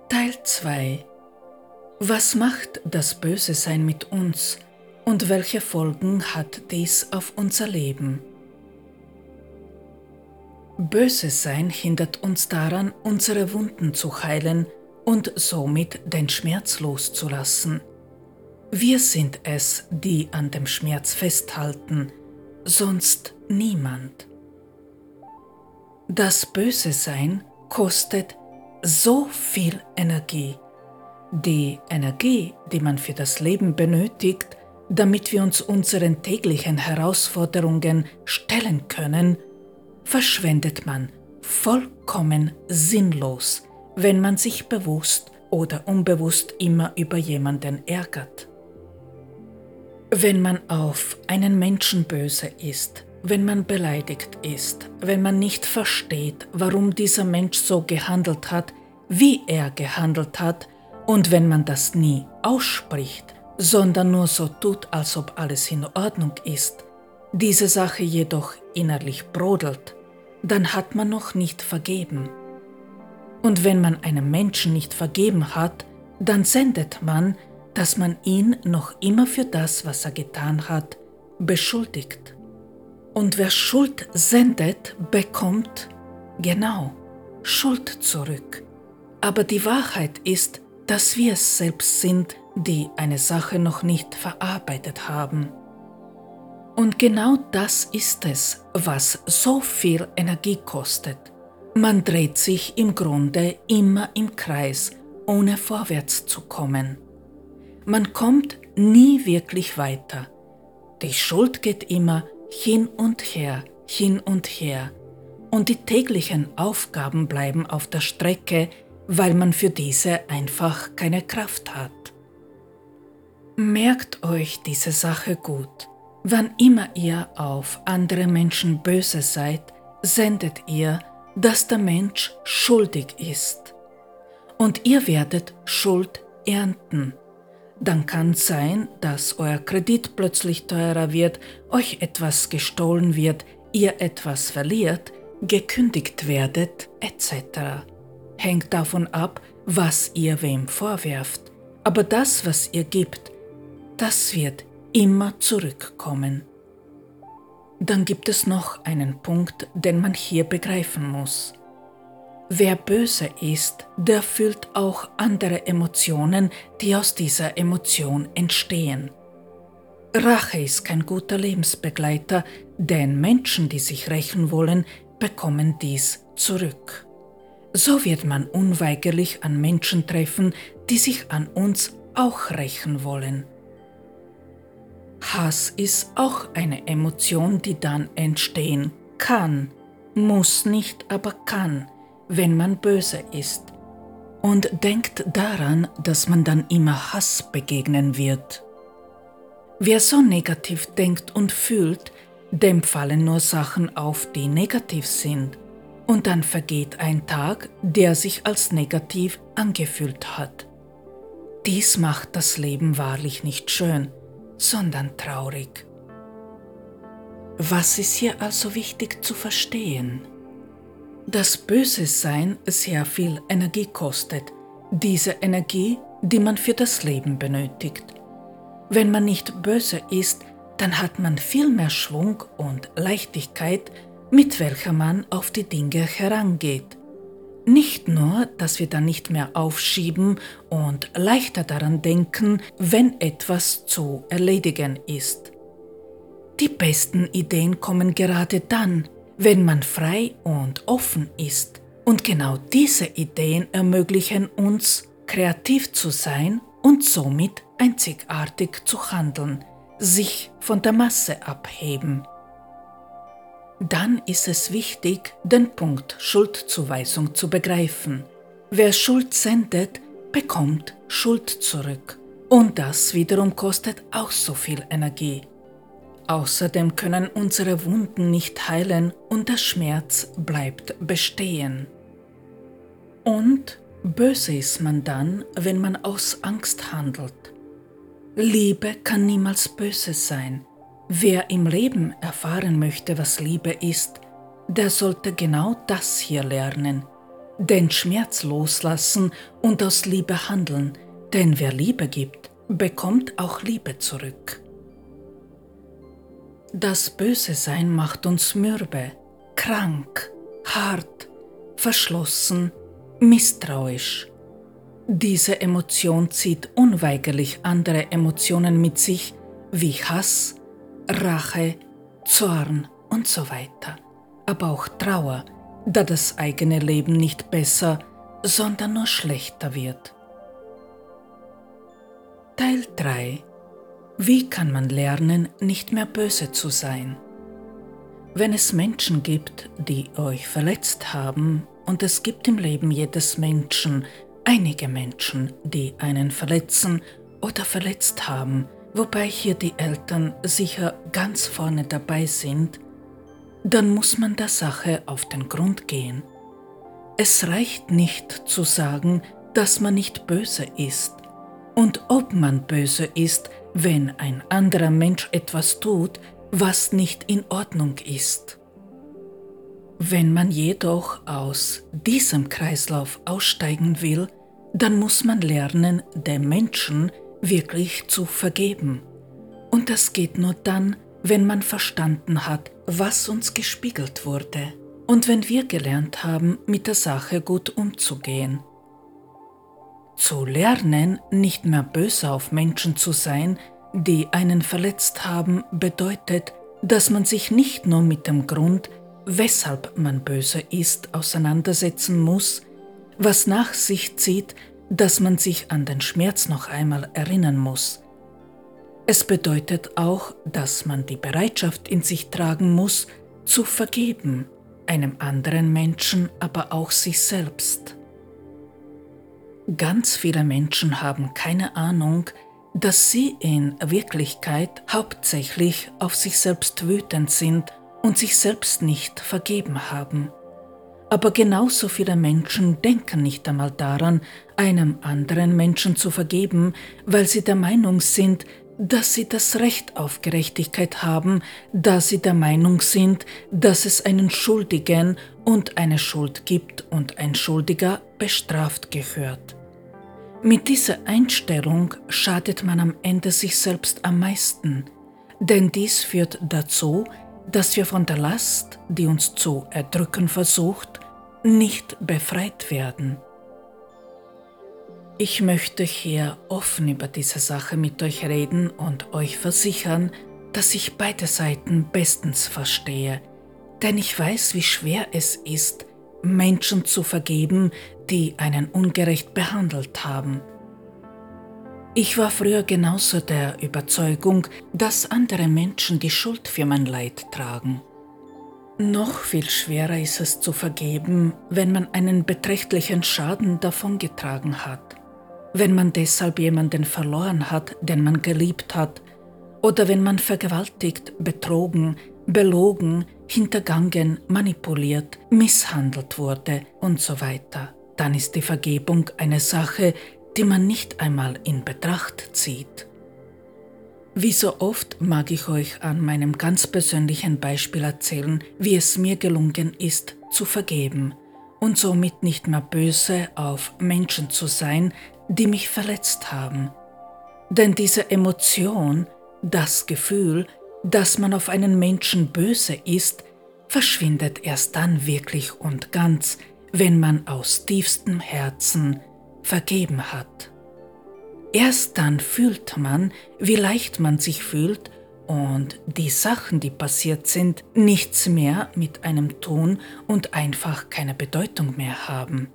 Teil 2 Was macht das Böse Sein mit uns und welche Folgen hat dies auf unser Leben? Böse Sein hindert uns daran, unsere Wunden zu heilen und somit den Schmerz loszulassen. Wir sind es, die an dem Schmerz festhalten, sonst niemand. Das Böse Sein kostet so viel Energie. Die Energie, die man für das Leben benötigt, damit wir uns unseren täglichen Herausforderungen stellen können, verschwendet man vollkommen sinnlos, wenn man sich bewusst oder unbewusst immer über jemanden ärgert. Wenn man auf einen Menschen böse ist, wenn man beleidigt ist, wenn man nicht versteht, warum dieser Mensch so gehandelt hat, wie er gehandelt hat, und wenn man das nie ausspricht, sondern nur so tut, als ob alles in Ordnung ist, diese Sache jedoch innerlich brodelt, dann hat man noch nicht vergeben. Und wenn man einem Menschen nicht vergeben hat, dann sendet man, dass man ihn noch immer für das, was er getan hat, beschuldigt. Und wer Schuld sendet, bekommt genau Schuld zurück. Aber die Wahrheit ist, dass wir es selbst sind, die eine Sache noch nicht verarbeitet haben. Und genau das ist es, was so viel Energie kostet. Man dreht sich im Grunde immer im Kreis, ohne vorwärts zu kommen. Man kommt nie wirklich weiter. Die Schuld geht immer hin und her, hin und her. Und die täglichen Aufgaben bleiben auf der Strecke, weil man für diese einfach keine Kraft hat. Merkt euch diese Sache gut. Wann immer ihr auf andere Menschen böse seid, sendet ihr, dass der Mensch schuldig ist. Und ihr werdet Schuld ernten dann kann sein, dass euer Kredit plötzlich teurer wird, euch etwas gestohlen wird, ihr etwas verliert, gekündigt werdet, etc. Hängt davon ab, was ihr wem vorwerft. Aber das, was ihr gibt, das wird immer zurückkommen. Dann gibt es noch einen Punkt, den man hier begreifen muss. Wer böse ist, der fühlt auch andere Emotionen, die aus dieser Emotion entstehen. Rache ist kein guter Lebensbegleiter, denn Menschen, die sich rächen wollen, bekommen dies zurück. So wird man unweigerlich an Menschen treffen, die sich an uns auch rächen wollen. Hass ist auch eine Emotion, die dann entstehen kann, muss nicht, aber kann wenn man böse ist. Und denkt daran, dass man dann immer Hass begegnen wird. Wer so negativ denkt und fühlt, dem fallen nur Sachen auf, die negativ sind. Und dann vergeht ein Tag, der sich als negativ angefühlt hat. Dies macht das Leben wahrlich nicht schön, sondern traurig. Was ist hier also wichtig zu verstehen? Dass Böse Sein sehr viel Energie kostet, diese Energie, die man für das Leben benötigt. Wenn man nicht böse ist, dann hat man viel mehr Schwung und Leichtigkeit, mit welcher man auf die Dinge herangeht. Nicht nur, dass wir dann nicht mehr aufschieben und leichter daran denken, wenn etwas zu erledigen ist. Die besten Ideen kommen gerade dann, wenn man frei und offen ist. Und genau diese Ideen ermöglichen uns, kreativ zu sein und somit einzigartig zu handeln, sich von der Masse abheben dann ist es wichtig, den Punkt Schuldzuweisung zu begreifen. Wer Schuld sendet, bekommt Schuld zurück. Und das wiederum kostet auch so viel Energie. Außerdem können unsere Wunden nicht heilen und der Schmerz bleibt bestehen. Und böse ist man dann, wenn man aus Angst handelt. Liebe kann niemals böse sein, Wer im Leben erfahren möchte, was Liebe ist, der sollte genau das hier lernen, den Schmerz loslassen und aus Liebe handeln, denn wer Liebe gibt, bekommt auch Liebe zurück. Das Böse Sein macht uns mürbe, krank, hart, verschlossen, misstrauisch. Diese Emotion zieht unweigerlich andere Emotionen mit sich, wie Hass, Rache, Zorn und so weiter, aber auch Trauer, da das eigene Leben nicht besser, sondern nur schlechter wird. Teil 3 Wie kann man lernen, nicht mehr böse zu sein? Wenn es Menschen gibt, die euch verletzt haben, und es gibt im Leben jedes Menschen einige Menschen, die einen verletzen oder verletzt haben, wobei hier die Eltern sicher ganz vorne dabei sind, dann muss man der Sache auf den Grund gehen. Es reicht nicht zu sagen, dass man nicht böse ist. Und ob man böse ist, wenn ein anderer Mensch etwas tut, was nicht in Ordnung ist. Wenn man jedoch aus diesem Kreislauf aussteigen will, dann muss man lernen, dem Menschen wirklich zu vergeben. Und das geht nur dann, wenn man verstanden hat, was uns gespiegelt wurde und wenn wir gelernt haben, mit der Sache gut umzugehen. Zu lernen, nicht mehr böse auf Menschen zu sein, die einen verletzt haben, bedeutet, dass man sich nicht nur mit dem Grund, weshalb man böse ist, auseinandersetzen muss, was nach sich zieht, dass man sich an den Schmerz noch einmal erinnern muss. Es bedeutet auch, dass man die Bereitschaft in sich tragen muss, zu vergeben, einem anderen Menschen, aber auch sich selbst. Ganz viele Menschen haben keine Ahnung, dass sie in Wirklichkeit hauptsächlich auf sich selbst wütend sind und sich selbst nicht vergeben haben. Aber genauso viele Menschen denken nicht einmal daran, einem anderen Menschen zu vergeben, weil sie der Meinung sind, dass sie das Recht auf Gerechtigkeit haben, da sie der Meinung sind, dass es einen Schuldigen und eine Schuld gibt und ein Schuldiger bestraft gehört. Mit dieser Einstellung schadet man am Ende sich selbst am meisten, denn dies führt dazu, dass wir von der Last, die uns zu erdrücken versucht, nicht befreit werden. Ich möchte hier offen über diese Sache mit euch reden und euch versichern, dass ich beide Seiten bestens verstehe, denn ich weiß, wie schwer es ist, Menschen zu vergeben, die einen ungerecht behandelt haben. Ich war früher genauso der Überzeugung, dass andere Menschen die Schuld für mein Leid tragen. Noch viel schwerer ist es zu vergeben, wenn man einen beträchtlichen Schaden davongetragen hat, wenn man deshalb jemanden verloren hat, den man geliebt hat, oder wenn man vergewaltigt, betrogen, belogen, hintergangen, manipuliert, misshandelt wurde und so weiter. Dann ist die Vergebung eine Sache, die man nicht einmal in Betracht zieht. Wie so oft mag ich euch an meinem ganz persönlichen Beispiel erzählen, wie es mir gelungen ist, zu vergeben und somit nicht mehr böse auf Menschen zu sein, die mich verletzt haben. Denn diese Emotion, das Gefühl, dass man auf einen Menschen böse ist, verschwindet erst dann wirklich und ganz, wenn man aus tiefstem Herzen vergeben hat. Erst dann fühlt man, wie leicht man sich fühlt und die Sachen, die passiert sind, nichts mehr mit einem tun und einfach keine Bedeutung mehr haben.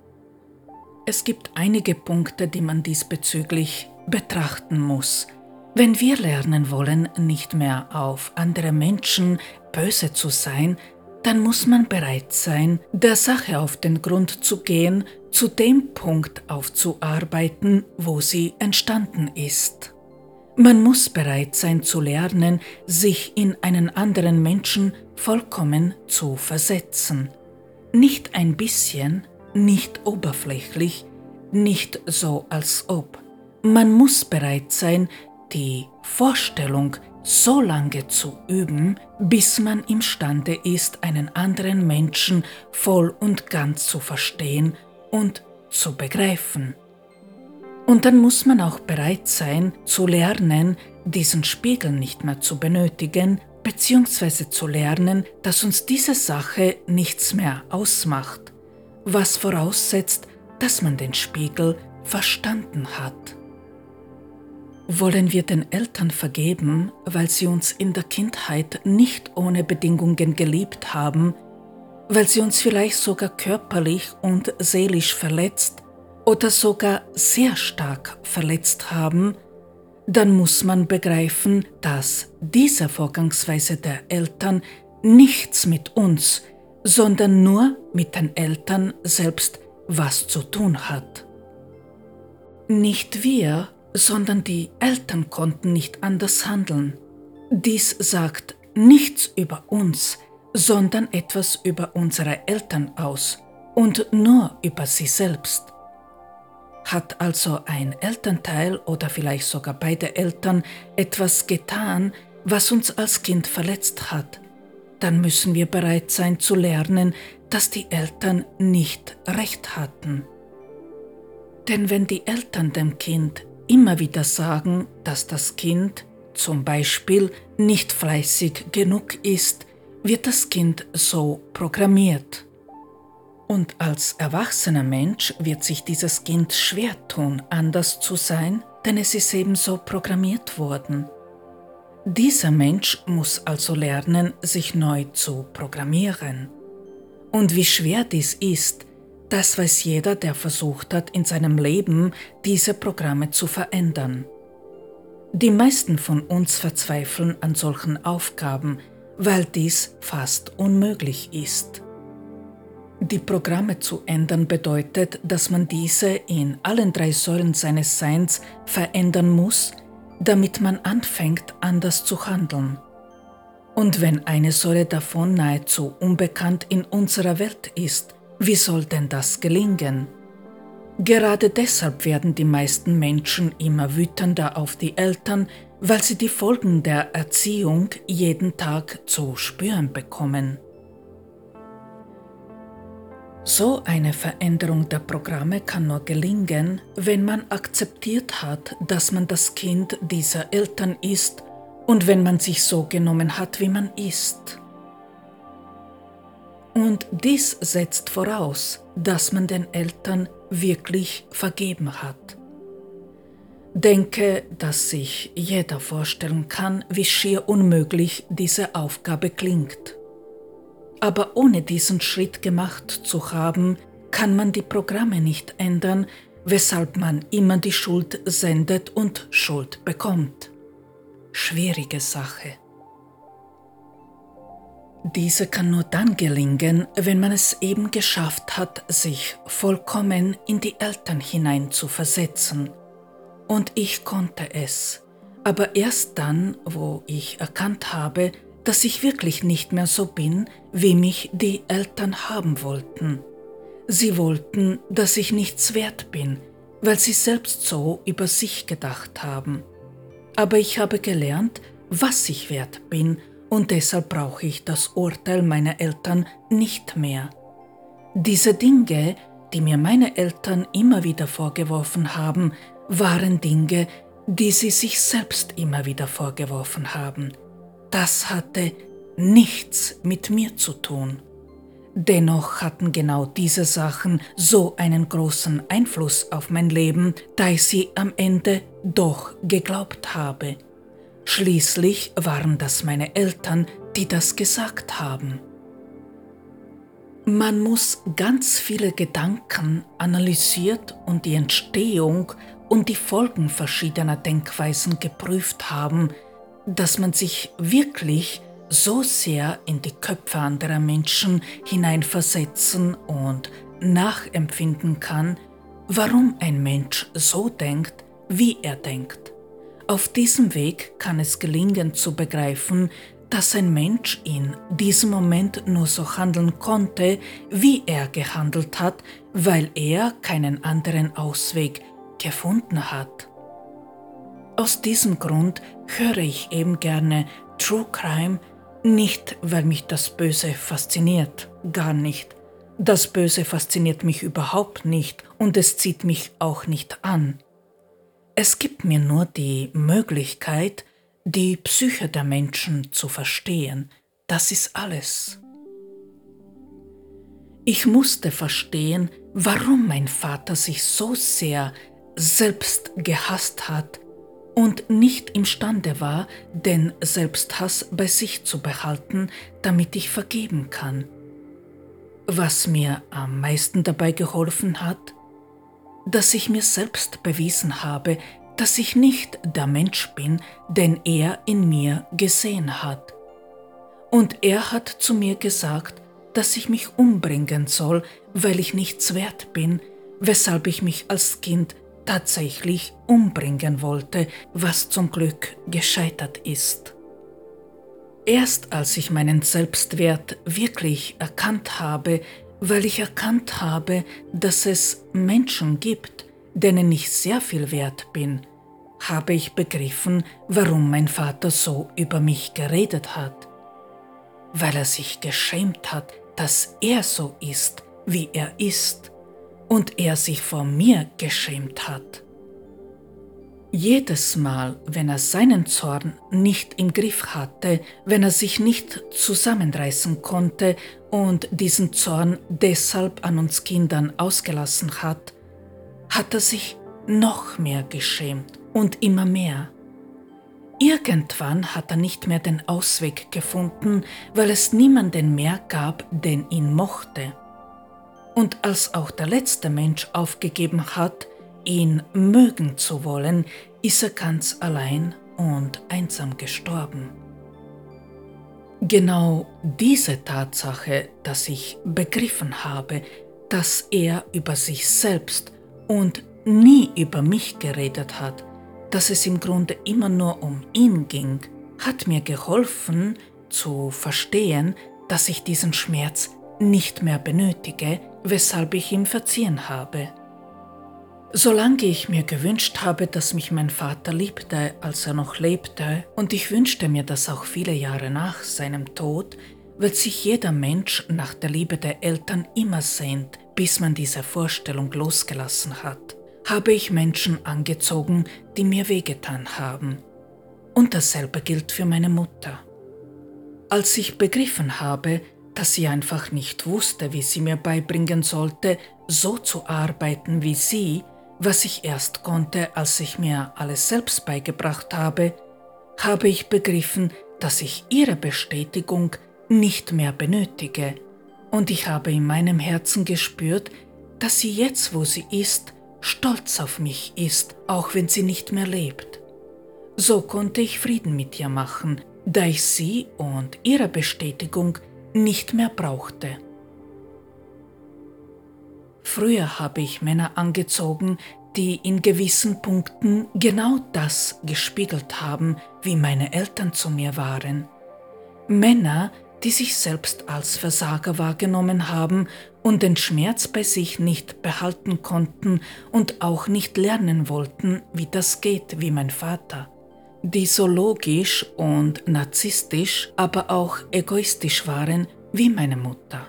Es gibt einige Punkte, die man diesbezüglich betrachten muss. Wenn wir lernen wollen, nicht mehr auf andere Menschen böse zu sein, dann muss man bereit sein, der Sache auf den Grund zu gehen, zu dem Punkt aufzuarbeiten, wo sie entstanden ist. Man muss bereit sein zu lernen, sich in einen anderen Menschen vollkommen zu versetzen. Nicht ein bisschen, nicht oberflächlich, nicht so als ob. Man muss bereit sein, die Vorstellung so lange zu üben, bis man imstande ist, einen anderen Menschen voll und ganz zu verstehen und zu begreifen. Und dann muss man auch bereit sein, zu lernen, diesen Spiegel nicht mehr zu benötigen, beziehungsweise zu lernen, dass uns diese Sache nichts mehr ausmacht, was voraussetzt, dass man den Spiegel verstanden hat. Wollen wir den Eltern vergeben, weil sie uns in der Kindheit nicht ohne Bedingungen geliebt haben, weil sie uns vielleicht sogar körperlich und seelisch verletzt oder sogar sehr stark verletzt haben, dann muss man begreifen, dass diese Vorgangsweise der Eltern nichts mit uns, sondern nur mit den Eltern selbst was zu tun hat. Nicht wir sondern die Eltern konnten nicht anders handeln. Dies sagt nichts über uns, sondern etwas über unsere Eltern aus und nur über sie selbst. Hat also ein Elternteil oder vielleicht sogar beide Eltern etwas getan, was uns als Kind verletzt hat, dann müssen wir bereit sein zu lernen, dass die Eltern nicht recht hatten. Denn wenn die Eltern dem Kind immer wieder sagen, dass das Kind zum Beispiel nicht fleißig genug ist, wird das Kind so programmiert. Und als erwachsener Mensch wird sich dieses Kind schwer tun, anders zu sein, denn es ist ebenso programmiert worden. Dieser Mensch muss also lernen, sich neu zu programmieren. Und wie schwer dies ist, das weiß jeder, der versucht hat, in seinem Leben diese Programme zu verändern. Die meisten von uns verzweifeln an solchen Aufgaben, weil dies fast unmöglich ist. Die Programme zu ändern bedeutet, dass man diese in allen drei Säulen seines Seins verändern muss, damit man anfängt anders zu handeln. Und wenn eine Säule davon nahezu unbekannt in unserer Welt ist, wie soll denn das gelingen? Gerade deshalb werden die meisten Menschen immer wütender auf die Eltern, weil sie die Folgen der Erziehung jeden Tag zu spüren bekommen. So eine Veränderung der Programme kann nur gelingen, wenn man akzeptiert hat, dass man das Kind dieser Eltern ist und wenn man sich so genommen hat, wie man ist. Und dies setzt voraus, dass man den Eltern wirklich vergeben hat. Denke, dass sich jeder vorstellen kann, wie schier unmöglich diese Aufgabe klingt. Aber ohne diesen Schritt gemacht zu haben, kann man die Programme nicht ändern, weshalb man immer die Schuld sendet und Schuld bekommt. Schwierige Sache. Diese kann nur dann gelingen, wenn man es eben geschafft hat, sich vollkommen in die Eltern hinein zu versetzen. Und ich konnte es, aber erst dann, wo ich erkannt habe, dass ich wirklich nicht mehr so bin, wie mich die Eltern haben wollten. Sie wollten, dass ich nichts wert bin, weil sie selbst so über sich gedacht haben. Aber ich habe gelernt, was ich wert bin und deshalb brauche ich das Urteil meiner Eltern nicht mehr. Diese Dinge, die mir meine Eltern immer wieder vorgeworfen haben, waren Dinge, die sie sich selbst immer wieder vorgeworfen haben. Das hatte nichts mit mir zu tun. Dennoch hatten genau diese Sachen so einen großen Einfluss auf mein Leben, da ich sie am Ende doch geglaubt habe. Schließlich waren das meine Eltern, die das gesagt haben. Man muss ganz viele Gedanken analysiert und die Entstehung und die Folgen verschiedener Denkweisen geprüft haben, dass man sich wirklich so sehr in die Köpfe anderer Menschen hineinversetzen und nachempfinden kann, warum ein Mensch so denkt, wie er denkt. Auf diesem Weg kann es gelingen zu begreifen, dass ein Mensch in diesem Moment nur so handeln konnte, wie er gehandelt hat, weil er keinen anderen Ausweg gefunden hat. Aus diesem Grund höre ich eben gerne True Crime, nicht weil mich das Böse fasziniert, gar nicht. Das Böse fasziniert mich überhaupt nicht und es zieht mich auch nicht an. Es gibt mir nur die Möglichkeit, die Psyche der Menschen zu verstehen. Das ist alles. Ich musste verstehen, warum mein Vater sich so sehr selbst gehasst hat und nicht imstande war, den Selbsthass bei sich zu behalten, damit ich vergeben kann. Was mir am meisten dabei geholfen hat, dass ich mir selbst bewiesen habe, dass ich nicht der Mensch bin, den er in mir gesehen hat. Und er hat zu mir gesagt, dass ich mich umbringen soll, weil ich nichts wert bin, weshalb ich mich als Kind tatsächlich umbringen wollte, was zum Glück gescheitert ist. Erst als ich meinen Selbstwert wirklich erkannt habe, weil ich erkannt habe, dass es Menschen gibt, denen ich sehr viel wert bin, habe ich begriffen, warum mein Vater so über mich geredet hat. Weil er sich geschämt hat, dass er so ist, wie er ist und er sich vor mir geschämt hat. Jedes Mal, wenn er seinen Zorn nicht im Griff hatte, wenn er sich nicht zusammenreißen konnte und diesen Zorn deshalb an uns Kindern ausgelassen hat, hat er sich noch mehr geschämt und immer mehr. Irgendwann hat er nicht mehr den Ausweg gefunden, weil es niemanden mehr gab, den ihn mochte. Und als auch der letzte Mensch aufgegeben hat, ihn mögen zu wollen, ist er ganz allein und einsam gestorben. Genau diese Tatsache, dass ich begriffen habe, dass er über sich selbst und nie über mich geredet hat, dass es im Grunde immer nur um ihn ging, hat mir geholfen zu verstehen, dass ich diesen Schmerz nicht mehr benötige, weshalb ich ihm verziehen habe. Solange ich mir gewünscht habe, dass mich mein Vater liebte, als er noch lebte, und ich wünschte mir das auch viele Jahre nach seinem Tod, weil sich jeder Mensch nach der Liebe der Eltern immer sehnt, bis man diese Vorstellung losgelassen hat, habe ich Menschen angezogen, die mir wehgetan haben. Und dasselbe gilt für meine Mutter. Als ich begriffen habe, dass sie einfach nicht wusste, wie sie mir beibringen sollte, so zu arbeiten wie sie, was ich erst konnte, als ich mir alles selbst beigebracht habe, habe ich begriffen, dass ich ihre Bestätigung nicht mehr benötige, und ich habe in meinem Herzen gespürt, dass sie jetzt, wo sie ist, stolz auf mich ist, auch wenn sie nicht mehr lebt. So konnte ich Frieden mit ihr machen, da ich sie und ihre Bestätigung nicht mehr brauchte. Früher habe ich Männer angezogen, die in gewissen Punkten genau das gespiegelt haben, wie meine Eltern zu mir waren. Männer, die sich selbst als Versager wahrgenommen haben und den Schmerz bei sich nicht behalten konnten und auch nicht lernen wollten, wie das geht, wie mein Vater. Die so logisch und narzisstisch, aber auch egoistisch waren wie meine Mutter.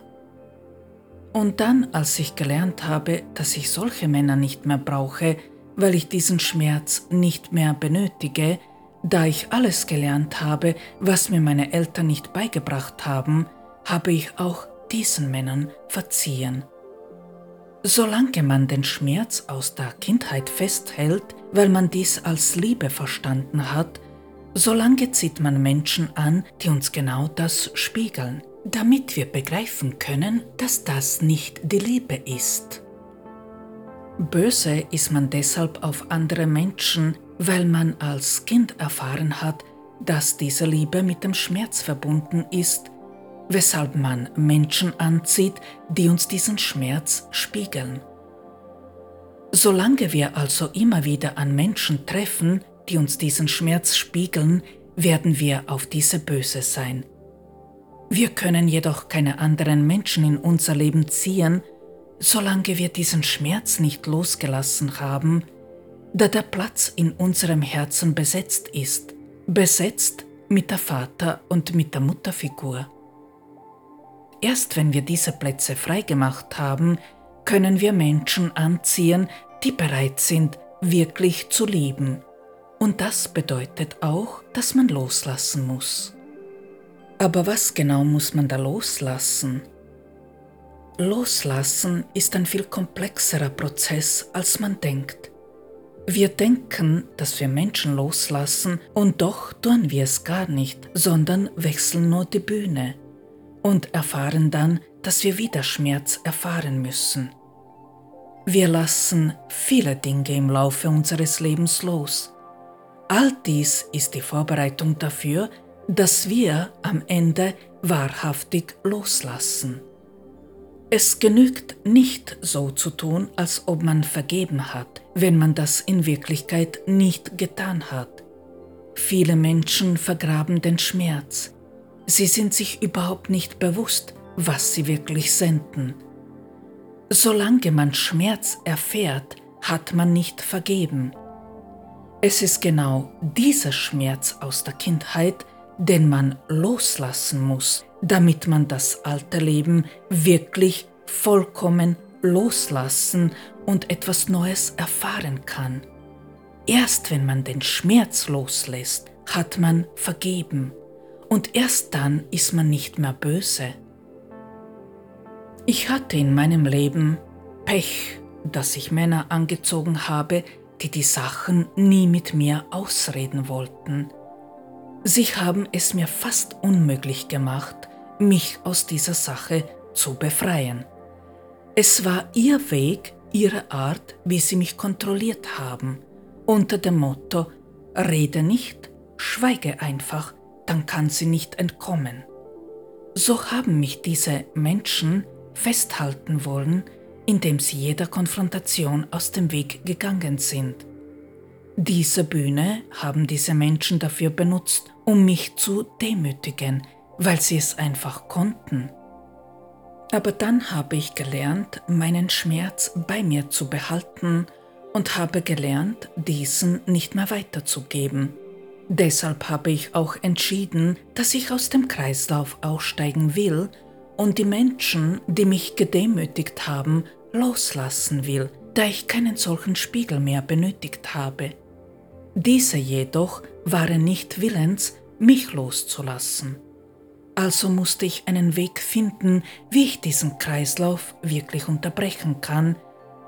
Und dann, als ich gelernt habe, dass ich solche Männer nicht mehr brauche, weil ich diesen Schmerz nicht mehr benötige, da ich alles gelernt habe, was mir meine Eltern nicht beigebracht haben, habe ich auch diesen Männern verziehen. Solange man den Schmerz aus der Kindheit festhält, weil man dies als Liebe verstanden hat, solange zieht man Menschen an, die uns genau das spiegeln damit wir begreifen können, dass das nicht die Liebe ist. Böse ist man deshalb auf andere Menschen, weil man als Kind erfahren hat, dass diese Liebe mit dem Schmerz verbunden ist, weshalb man Menschen anzieht, die uns diesen Schmerz spiegeln. Solange wir also immer wieder an Menschen treffen, die uns diesen Schmerz spiegeln, werden wir auf diese böse sein. Wir können jedoch keine anderen Menschen in unser Leben ziehen, solange wir diesen Schmerz nicht losgelassen haben, da der Platz in unserem Herzen besetzt ist, besetzt mit der Vater- und mit der Mutterfigur. Erst wenn wir diese Plätze freigemacht haben, können wir Menschen anziehen, die bereit sind, wirklich zu lieben. Und das bedeutet auch, dass man loslassen muss. Aber was genau muss man da loslassen? Loslassen ist ein viel komplexerer Prozess, als man denkt. Wir denken, dass wir Menschen loslassen und doch tun wir es gar nicht, sondern wechseln nur die Bühne und erfahren dann, dass wir wieder Schmerz erfahren müssen. Wir lassen viele Dinge im Laufe unseres Lebens los. All dies ist die Vorbereitung dafür, dass wir am Ende wahrhaftig loslassen. Es genügt nicht so zu tun, als ob man vergeben hat, wenn man das in Wirklichkeit nicht getan hat. Viele Menschen vergraben den Schmerz. Sie sind sich überhaupt nicht bewusst, was sie wirklich senden. Solange man Schmerz erfährt, hat man nicht vergeben. Es ist genau dieser Schmerz aus der Kindheit, den man loslassen muss, damit man das alte Leben wirklich vollkommen loslassen und etwas Neues erfahren kann. Erst wenn man den Schmerz loslässt, hat man vergeben und erst dann ist man nicht mehr böse. Ich hatte in meinem Leben Pech, dass ich Männer angezogen habe, die die Sachen nie mit mir ausreden wollten. Sie haben es mir fast unmöglich gemacht, mich aus dieser Sache zu befreien. Es war ihr Weg, ihre Art, wie sie mich kontrolliert haben, unter dem Motto Rede nicht, schweige einfach, dann kann sie nicht entkommen. So haben mich diese Menschen festhalten wollen, indem sie jeder Konfrontation aus dem Weg gegangen sind. Diese Bühne haben diese Menschen dafür benutzt, um mich zu demütigen, weil sie es einfach konnten. Aber dann habe ich gelernt, meinen Schmerz bei mir zu behalten und habe gelernt, diesen nicht mehr weiterzugeben. Deshalb habe ich auch entschieden, dass ich aus dem Kreislauf aussteigen will und die Menschen, die mich gedemütigt haben, loslassen will, da ich keinen solchen Spiegel mehr benötigt habe. Diese jedoch waren nicht willens, mich loszulassen. Also musste ich einen Weg finden, wie ich diesen Kreislauf wirklich unterbrechen kann,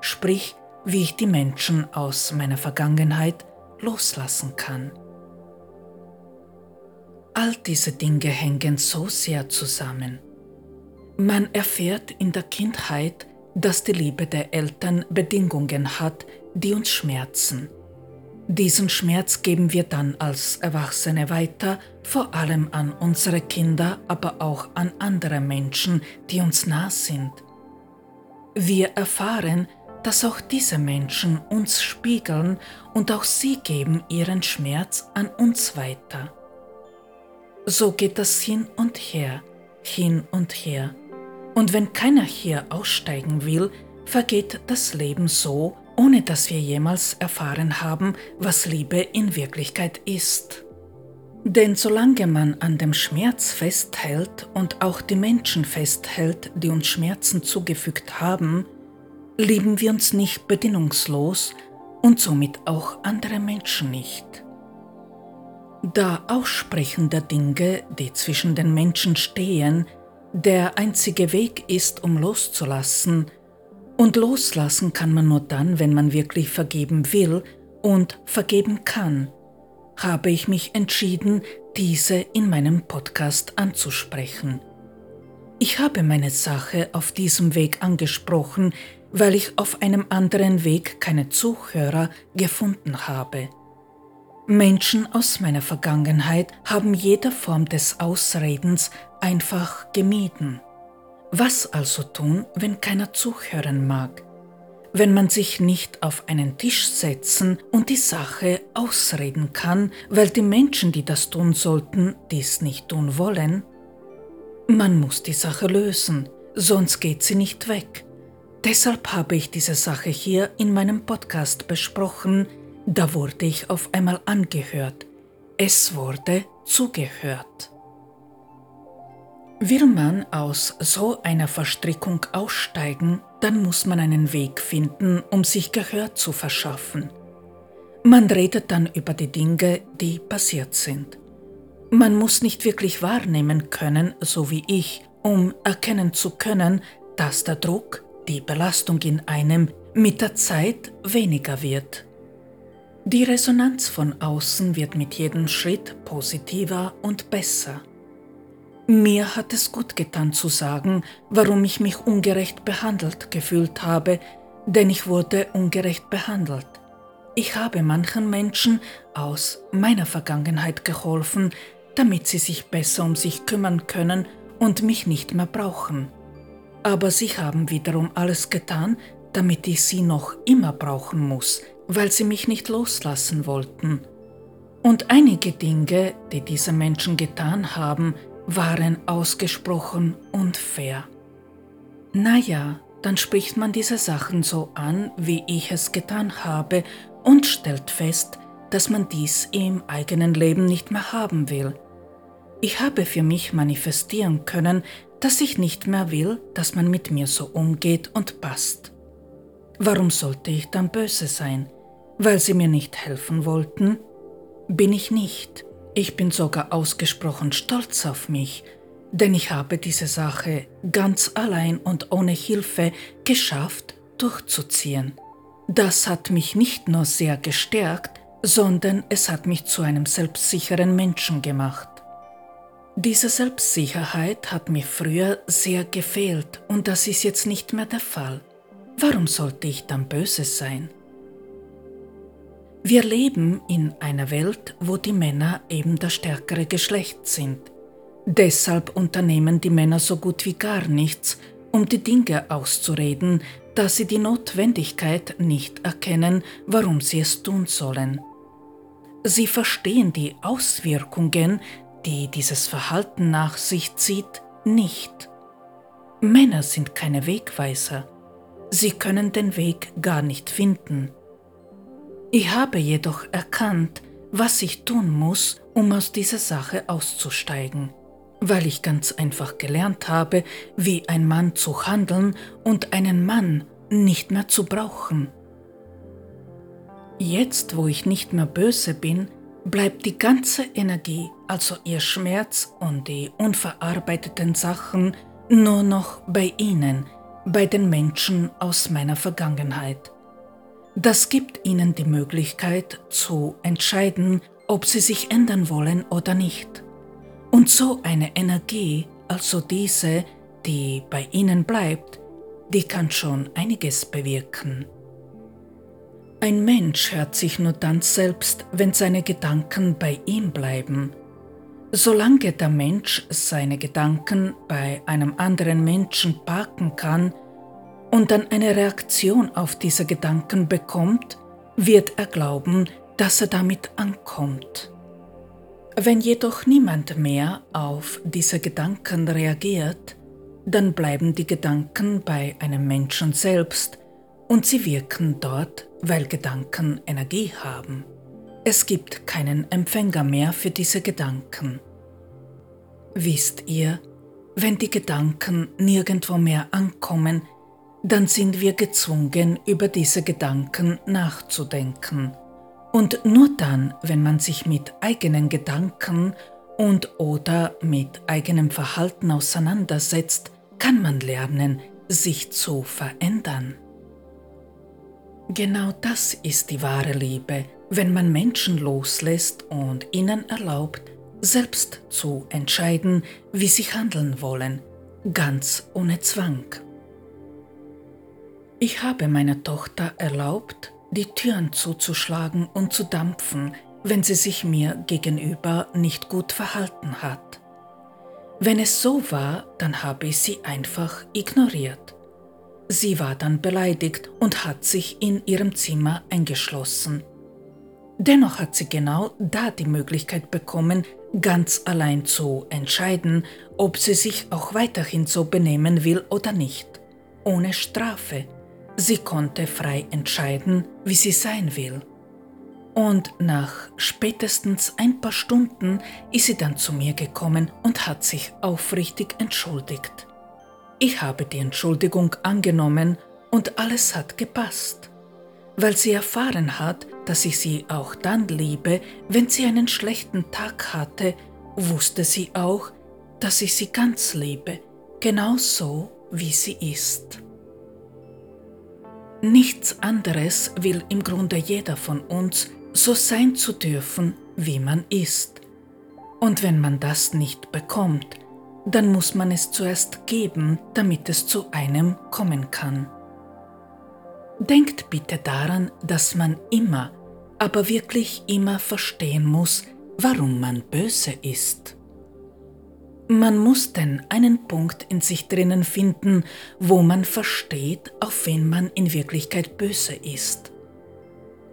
sprich, wie ich die Menschen aus meiner Vergangenheit loslassen kann. All diese Dinge hängen so sehr zusammen. Man erfährt in der Kindheit, dass die Liebe der Eltern Bedingungen hat, die uns schmerzen. Diesen Schmerz geben wir dann als Erwachsene weiter, vor allem an unsere Kinder, aber auch an andere Menschen, die uns nah sind. Wir erfahren, dass auch diese Menschen uns spiegeln und auch sie geben ihren Schmerz an uns weiter. So geht das hin und her, hin und her. Und wenn keiner hier aussteigen will, vergeht das Leben so, ohne dass wir jemals erfahren haben, was Liebe in Wirklichkeit ist. Denn solange man an dem Schmerz festhält und auch die Menschen festhält, die uns Schmerzen zugefügt haben, lieben wir uns nicht bedingungslos und somit auch andere Menschen nicht. Da Aussprechen der Dinge, die zwischen den Menschen stehen, der einzige Weg ist, um loszulassen, und loslassen kann man nur dann, wenn man wirklich vergeben will und vergeben kann, habe ich mich entschieden, diese in meinem Podcast anzusprechen. Ich habe meine Sache auf diesem Weg angesprochen, weil ich auf einem anderen Weg keine Zuhörer gefunden habe. Menschen aus meiner Vergangenheit haben jede Form des Ausredens einfach gemieden. Was also tun, wenn keiner zuhören mag? Wenn man sich nicht auf einen Tisch setzen und die Sache ausreden kann, weil die Menschen, die das tun sollten, dies nicht tun wollen? Man muss die Sache lösen, sonst geht sie nicht weg. Deshalb habe ich diese Sache hier in meinem Podcast besprochen, da wurde ich auf einmal angehört. Es wurde zugehört. Will man aus so einer Verstrickung aussteigen, dann muss man einen Weg finden, um sich Gehör zu verschaffen. Man redet dann über die Dinge, die passiert sind. Man muss nicht wirklich wahrnehmen können, so wie ich, um erkennen zu können, dass der Druck, die Belastung in einem mit der Zeit weniger wird. Die Resonanz von außen wird mit jedem Schritt positiver und besser. Mir hat es gut getan zu sagen, warum ich mich ungerecht behandelt gefühlt habe, denn ich wurde ungerecht behandelt. Ich habe manchen Menschen aus meiner Vergangenheit geholfen, damit sie sich besser um sich kümmern können und mich nicht mehr brauchen aber sie haben wiederum alles getan, damit ich sie noch immer brauchen muss, weil sie mich nicht loslassen wollten. Und einige Dinge, die diese Menschen getan haben, waren ausgesprochen unfair. Naja, dann spricht man diese Sachen so an, wie ich es getan habe, und stellt fest, dass man dies im eigenen Leben nicht mehr haben will. Ich habe für mich manifestieren können, dass ich nicht mehr will, dass man mit mir so umgeht und passt. Warum sollte ich dann böse sein? Weil sie mir nicht helfen wollten? Bin ich nicht. Ich bin sogar ausgesprochen stolz auf mich, denn ich habe diese Sache ganz allein und ohne Hilfe geschafft durchzuziehen. Das hat mich nicht nur sehr gestärkt, sondern es hat mich zu einem selbstsicheren Menschen gemacht. Diese Selbstsicherheit hat mir früher sehr gefehlt und das ist jetzt nicht mehr der Fall. Warum sollte ich dann böse sein? Wir leben in einer Welt, wo die Männer eben das stärkere Geschlecht sind. Deshalb unternehmen die Männer so gut wie gar nichts, um die Dinge auszureden, da sie die Notwendigkeit nicht erkennen, warum sie es tun sollen. Sie verstehen die Auswirkungen, die dieses Verhalten nach sich zieht, nicht. Männer sind keine Wegweiser. Sie können den Weg gar nicht finden. Ich habe jedoch erkannt, was ich tun muss, um aus dieser Sache auszusteigen, weil ich ganz einfach gelernt habe, wie ein Mann zu handeln und einen Mann nicht mehr zu brauchen. Jetzt, wo ich nicht mehr böse bin, bleibt die ganze Energie, also ihr Schmerz und die unverarbeiteten Sachen, nur noch bei ihnen, bei den Menschen aus meiner Vergangenheit. Das gibt ihnen die Möglichkeit zu entscheiden, ob sie sich ändern wollen oder nicht. Und so eine Energie, also diese, die bei ihnen bleibt, die kann schon einiges bewirken. Ein Mensch hört sich nur dann selbst, wenn seine Gedanken bei ihm bleiben. Solange der Mensch seine Gedanken bei einem anderen Menschen parken kann und dann eine Reaktion auf diese Gedanken bekommt, wird er glauben, dass er damit ankommt. Wenn jedoch niemand mehr auf diese Gedanken reagiert, dann bleiben die Gedanken bei einem Menschen selbst und sie wirken dort, weil Gedanken Energie haben. Es gibt keinen Empfänger mehr für diese Gedanken. Wisst ihr, wenn die Gedanken nirgendwo mehr ankommen, dann sind wir gezwungen, über diese Gedanken nachzudenken. Und nur dann, wenn man sich mit eigenen Gedanken und oder mit eigenem Verhalten auseinandersetzt, kann man lernen, sich zu verändern. Genau das ist die wahre Liebe, wenn man Menschen loslässt und ihnen erlaubt, selbst zu entscheiden, wie sie handeln wollen, ganz ohne Zwang. Ich habe meiner Tochter erlaubt, die Türen zuzuschlagen und zu dampfen, wenn sie sich mir gegenüber nicht gut verhalten hat. Wenn es so war, dann habe ich sie einfach ignoriert. Sie war dann beleidigt und hat sich in ihrem Zimmer eingeschlossen. Dennoch hat sie genau da die Möglichkeit bekommen, ganz allein zu entscheiden, ob sie sich auch weiterhin so benehmen will oder nicht, ohne Strafe. Sie konnte frei entscheiden, wie sie sein will. Und nach spätestens ein paar Stunden ist sie dann zu mir gekommen und hat sich aufrichtig entschuldigt. Ich habe die Entschuldigung angenommen und alles hat gepasst. Weil sie erfahren hat, dass ich sie auch dann liebe, wenn sie einen schlechten Tag hatte, wusste sie auch, dass ich sie ganz liebe, genau so, wie sie ist. Nichts anderes will im Grunde jeder von uns, so sein zu dürfen, wie man ist. Und wenn man das nicht bekommt, dann muss man es zuerst geben, damit es zu einem kommen kann. Denkt bitte daran, dass man immer, aber wirklich immer verstehen muss, warum man böse ist. Man muss denn einen Punkt in sich drinnen finden, wo man versteht, auf wen man in Wirklichkeit böse ist.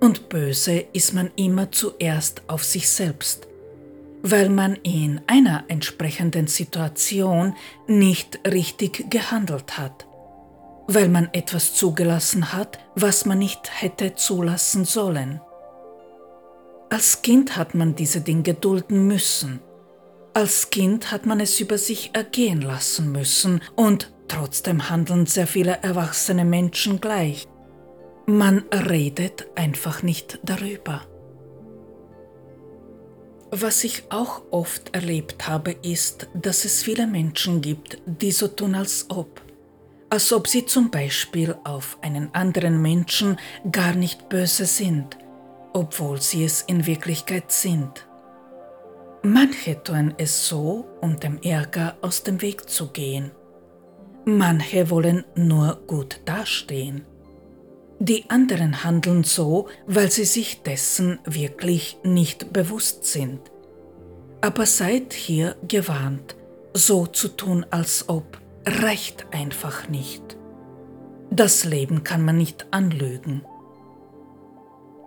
Und böse ist man immer zuerst auf sich selbst, weil man in einer entsprechenden Situation nicht richtig gehandelt hat, weil man etwas zugelassen hat, was man nicht hätte zulassen sollen. Als Kind hat man diese Dinge dulden müssen. Als Kind hat man es über sich ergehen lassen müssen und trotzdem handeln sehr viele erwachsene Menschen gleich. Man redet einfach nicht darüber. Was ich auch oft erlebt habe, ist, dass es viele Menschen gibt, die so tun, als ob. Als ob sie zum Beispiel auf einen anderen Menschen gar nicht böse sind, obwohl sie es in Wirklichkeit sind. Manche tun es so, um dem Ärger aus dem Weg zu gehen. Manche wollen nur gut dastehen. Die anderen handeln so, weil sie sich dessen wirklich nicht bewusst sind. Aber seid hier gewarnt, so zu tun, als ob, reicht einfach nicht. Das Leben kann man nicht anlügen.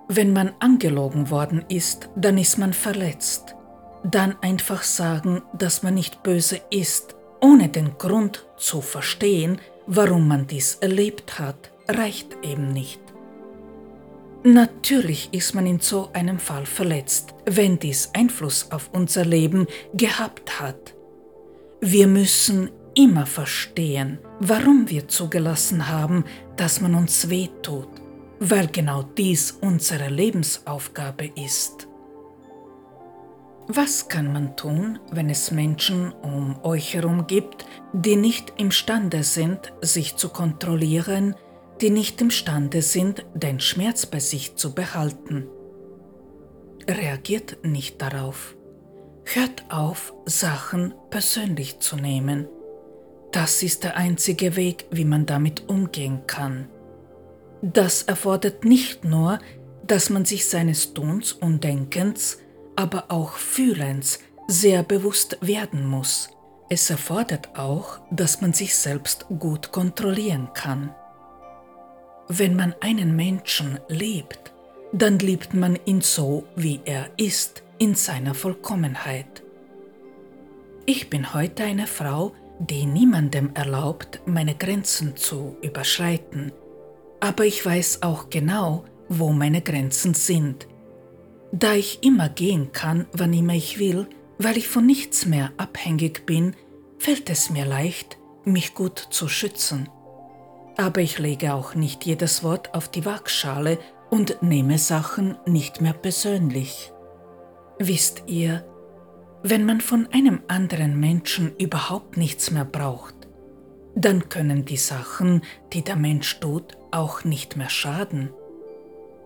Wenn man angelogen worden ist, dann ist man verletzt. Dann einfach sagen, dass man nicht böse ist, ohne den Grund zu verstehen, warum man dies erlebt hat reicht eben nicht. Natürlich ist man in so einem Fall verletzt, wenn dies Einfluss auf unser Leben gehabt hat. Wir müssen immer verstehen, warum wir zugelassen haben, dass man uns wehtut, weil genau dies unsere Lebensaufgabe ist. Was kann man tun, wenn es Menschen um euch herum gibt, die nicht imstande sind, sich zu kontrollieren, die nicht imstande sind, den Schmerz bei sich zu behalten. Reagiert nicht darauf. Hört auf, Sachen persönlich zu nehmen. Das ist der einzige Weg, wie man damit umgehen kann. Das erfordert nicht nur, dass man sich seines Tuns und Denkens, aber auch Fühlens sehr bewusst werden muss. Es erfordert auch, dass man sich selbst gut kontrollieren kann. Wenn man einen Menschen liebt, dann liebt man ihn so, wie er ist, in seiner Vollkommenheit. Ich bin heute eine Frau, die niemandem erlaubt, meine Grenzen zu überschreiten. aber ich weiß auch genau, wo meine Grenzen sind. Da ich immer gehen kann, wann immer ich will, weil ich von nichts mehr abhängig bin, fällt es mir leicht, mich gut zu schützen. Aber ich lege auch nicht jedes Wort auf die Waagschale und nehme Sachen nicht mehr persönlich. Wisst ihr, wenn man von einem anderen Menschen überhaupt nichts mehr braucht, dann können die Sachen, die der Mensch tut, auch nicht mehr schaden.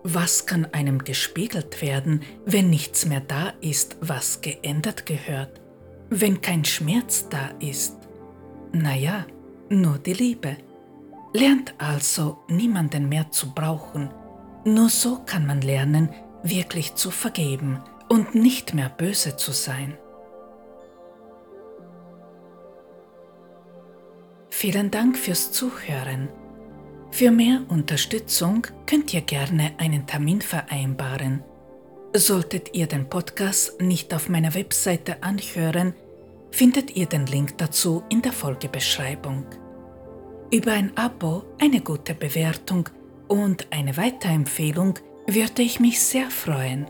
Was kann einem gespiegelt werden, wenn nichts mehr da ist, was geändert gehört? Wenn kein Schmerz da ist? Naja, nur die Liebe. Lernt also niemanden mehr zu brauchen. Nur so kann man lernen, wirklich zu vergeben und nicht mehr böse zu sein. Vielen Dank fürs Zuhören. Für mehr Unterstützung könnt ihr gerne einen Termin vereinbaren. Solltet ihr den Podcast nicht auf meiner Webseite anhören, findet ihr den Link dazu in der Folgebeschreibung. Über ein Abo, eine gute Bewertung und eine Weiterempfehlung würde ich mich sehr freuen.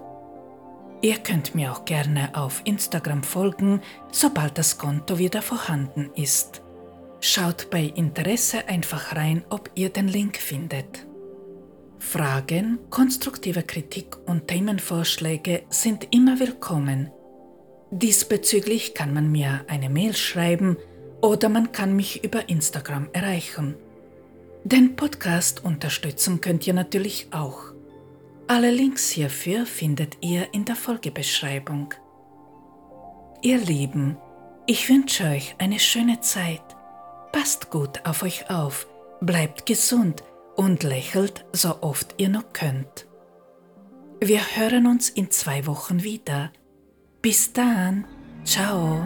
Ihr könnt mir auch gerne auf Instagram folgen, sobald das Konto wieder vorhanden ist. Schaut bei Interesse einfach rein, ob ihr den Link findet. Fragen, konstruktive Kritik und Themenvorschläge sind immer willkommen. Diesbezüglich kann man mir eine Mail schreiben oder man kann mich über Instagram erreichen. Den Podcast unterstützen könnt ihr natürlich auch. Alle Links hierfür findet ihr in der Folgebeschreibung. Ihr Lieben, ich wünsche euch eine schöne Zeit Passt gut auf euch auf, bleibt gesund und lächelt so oft ihr noch könnt. Wir hören uns in zwei Wochen wieder. Bis dann, ciao.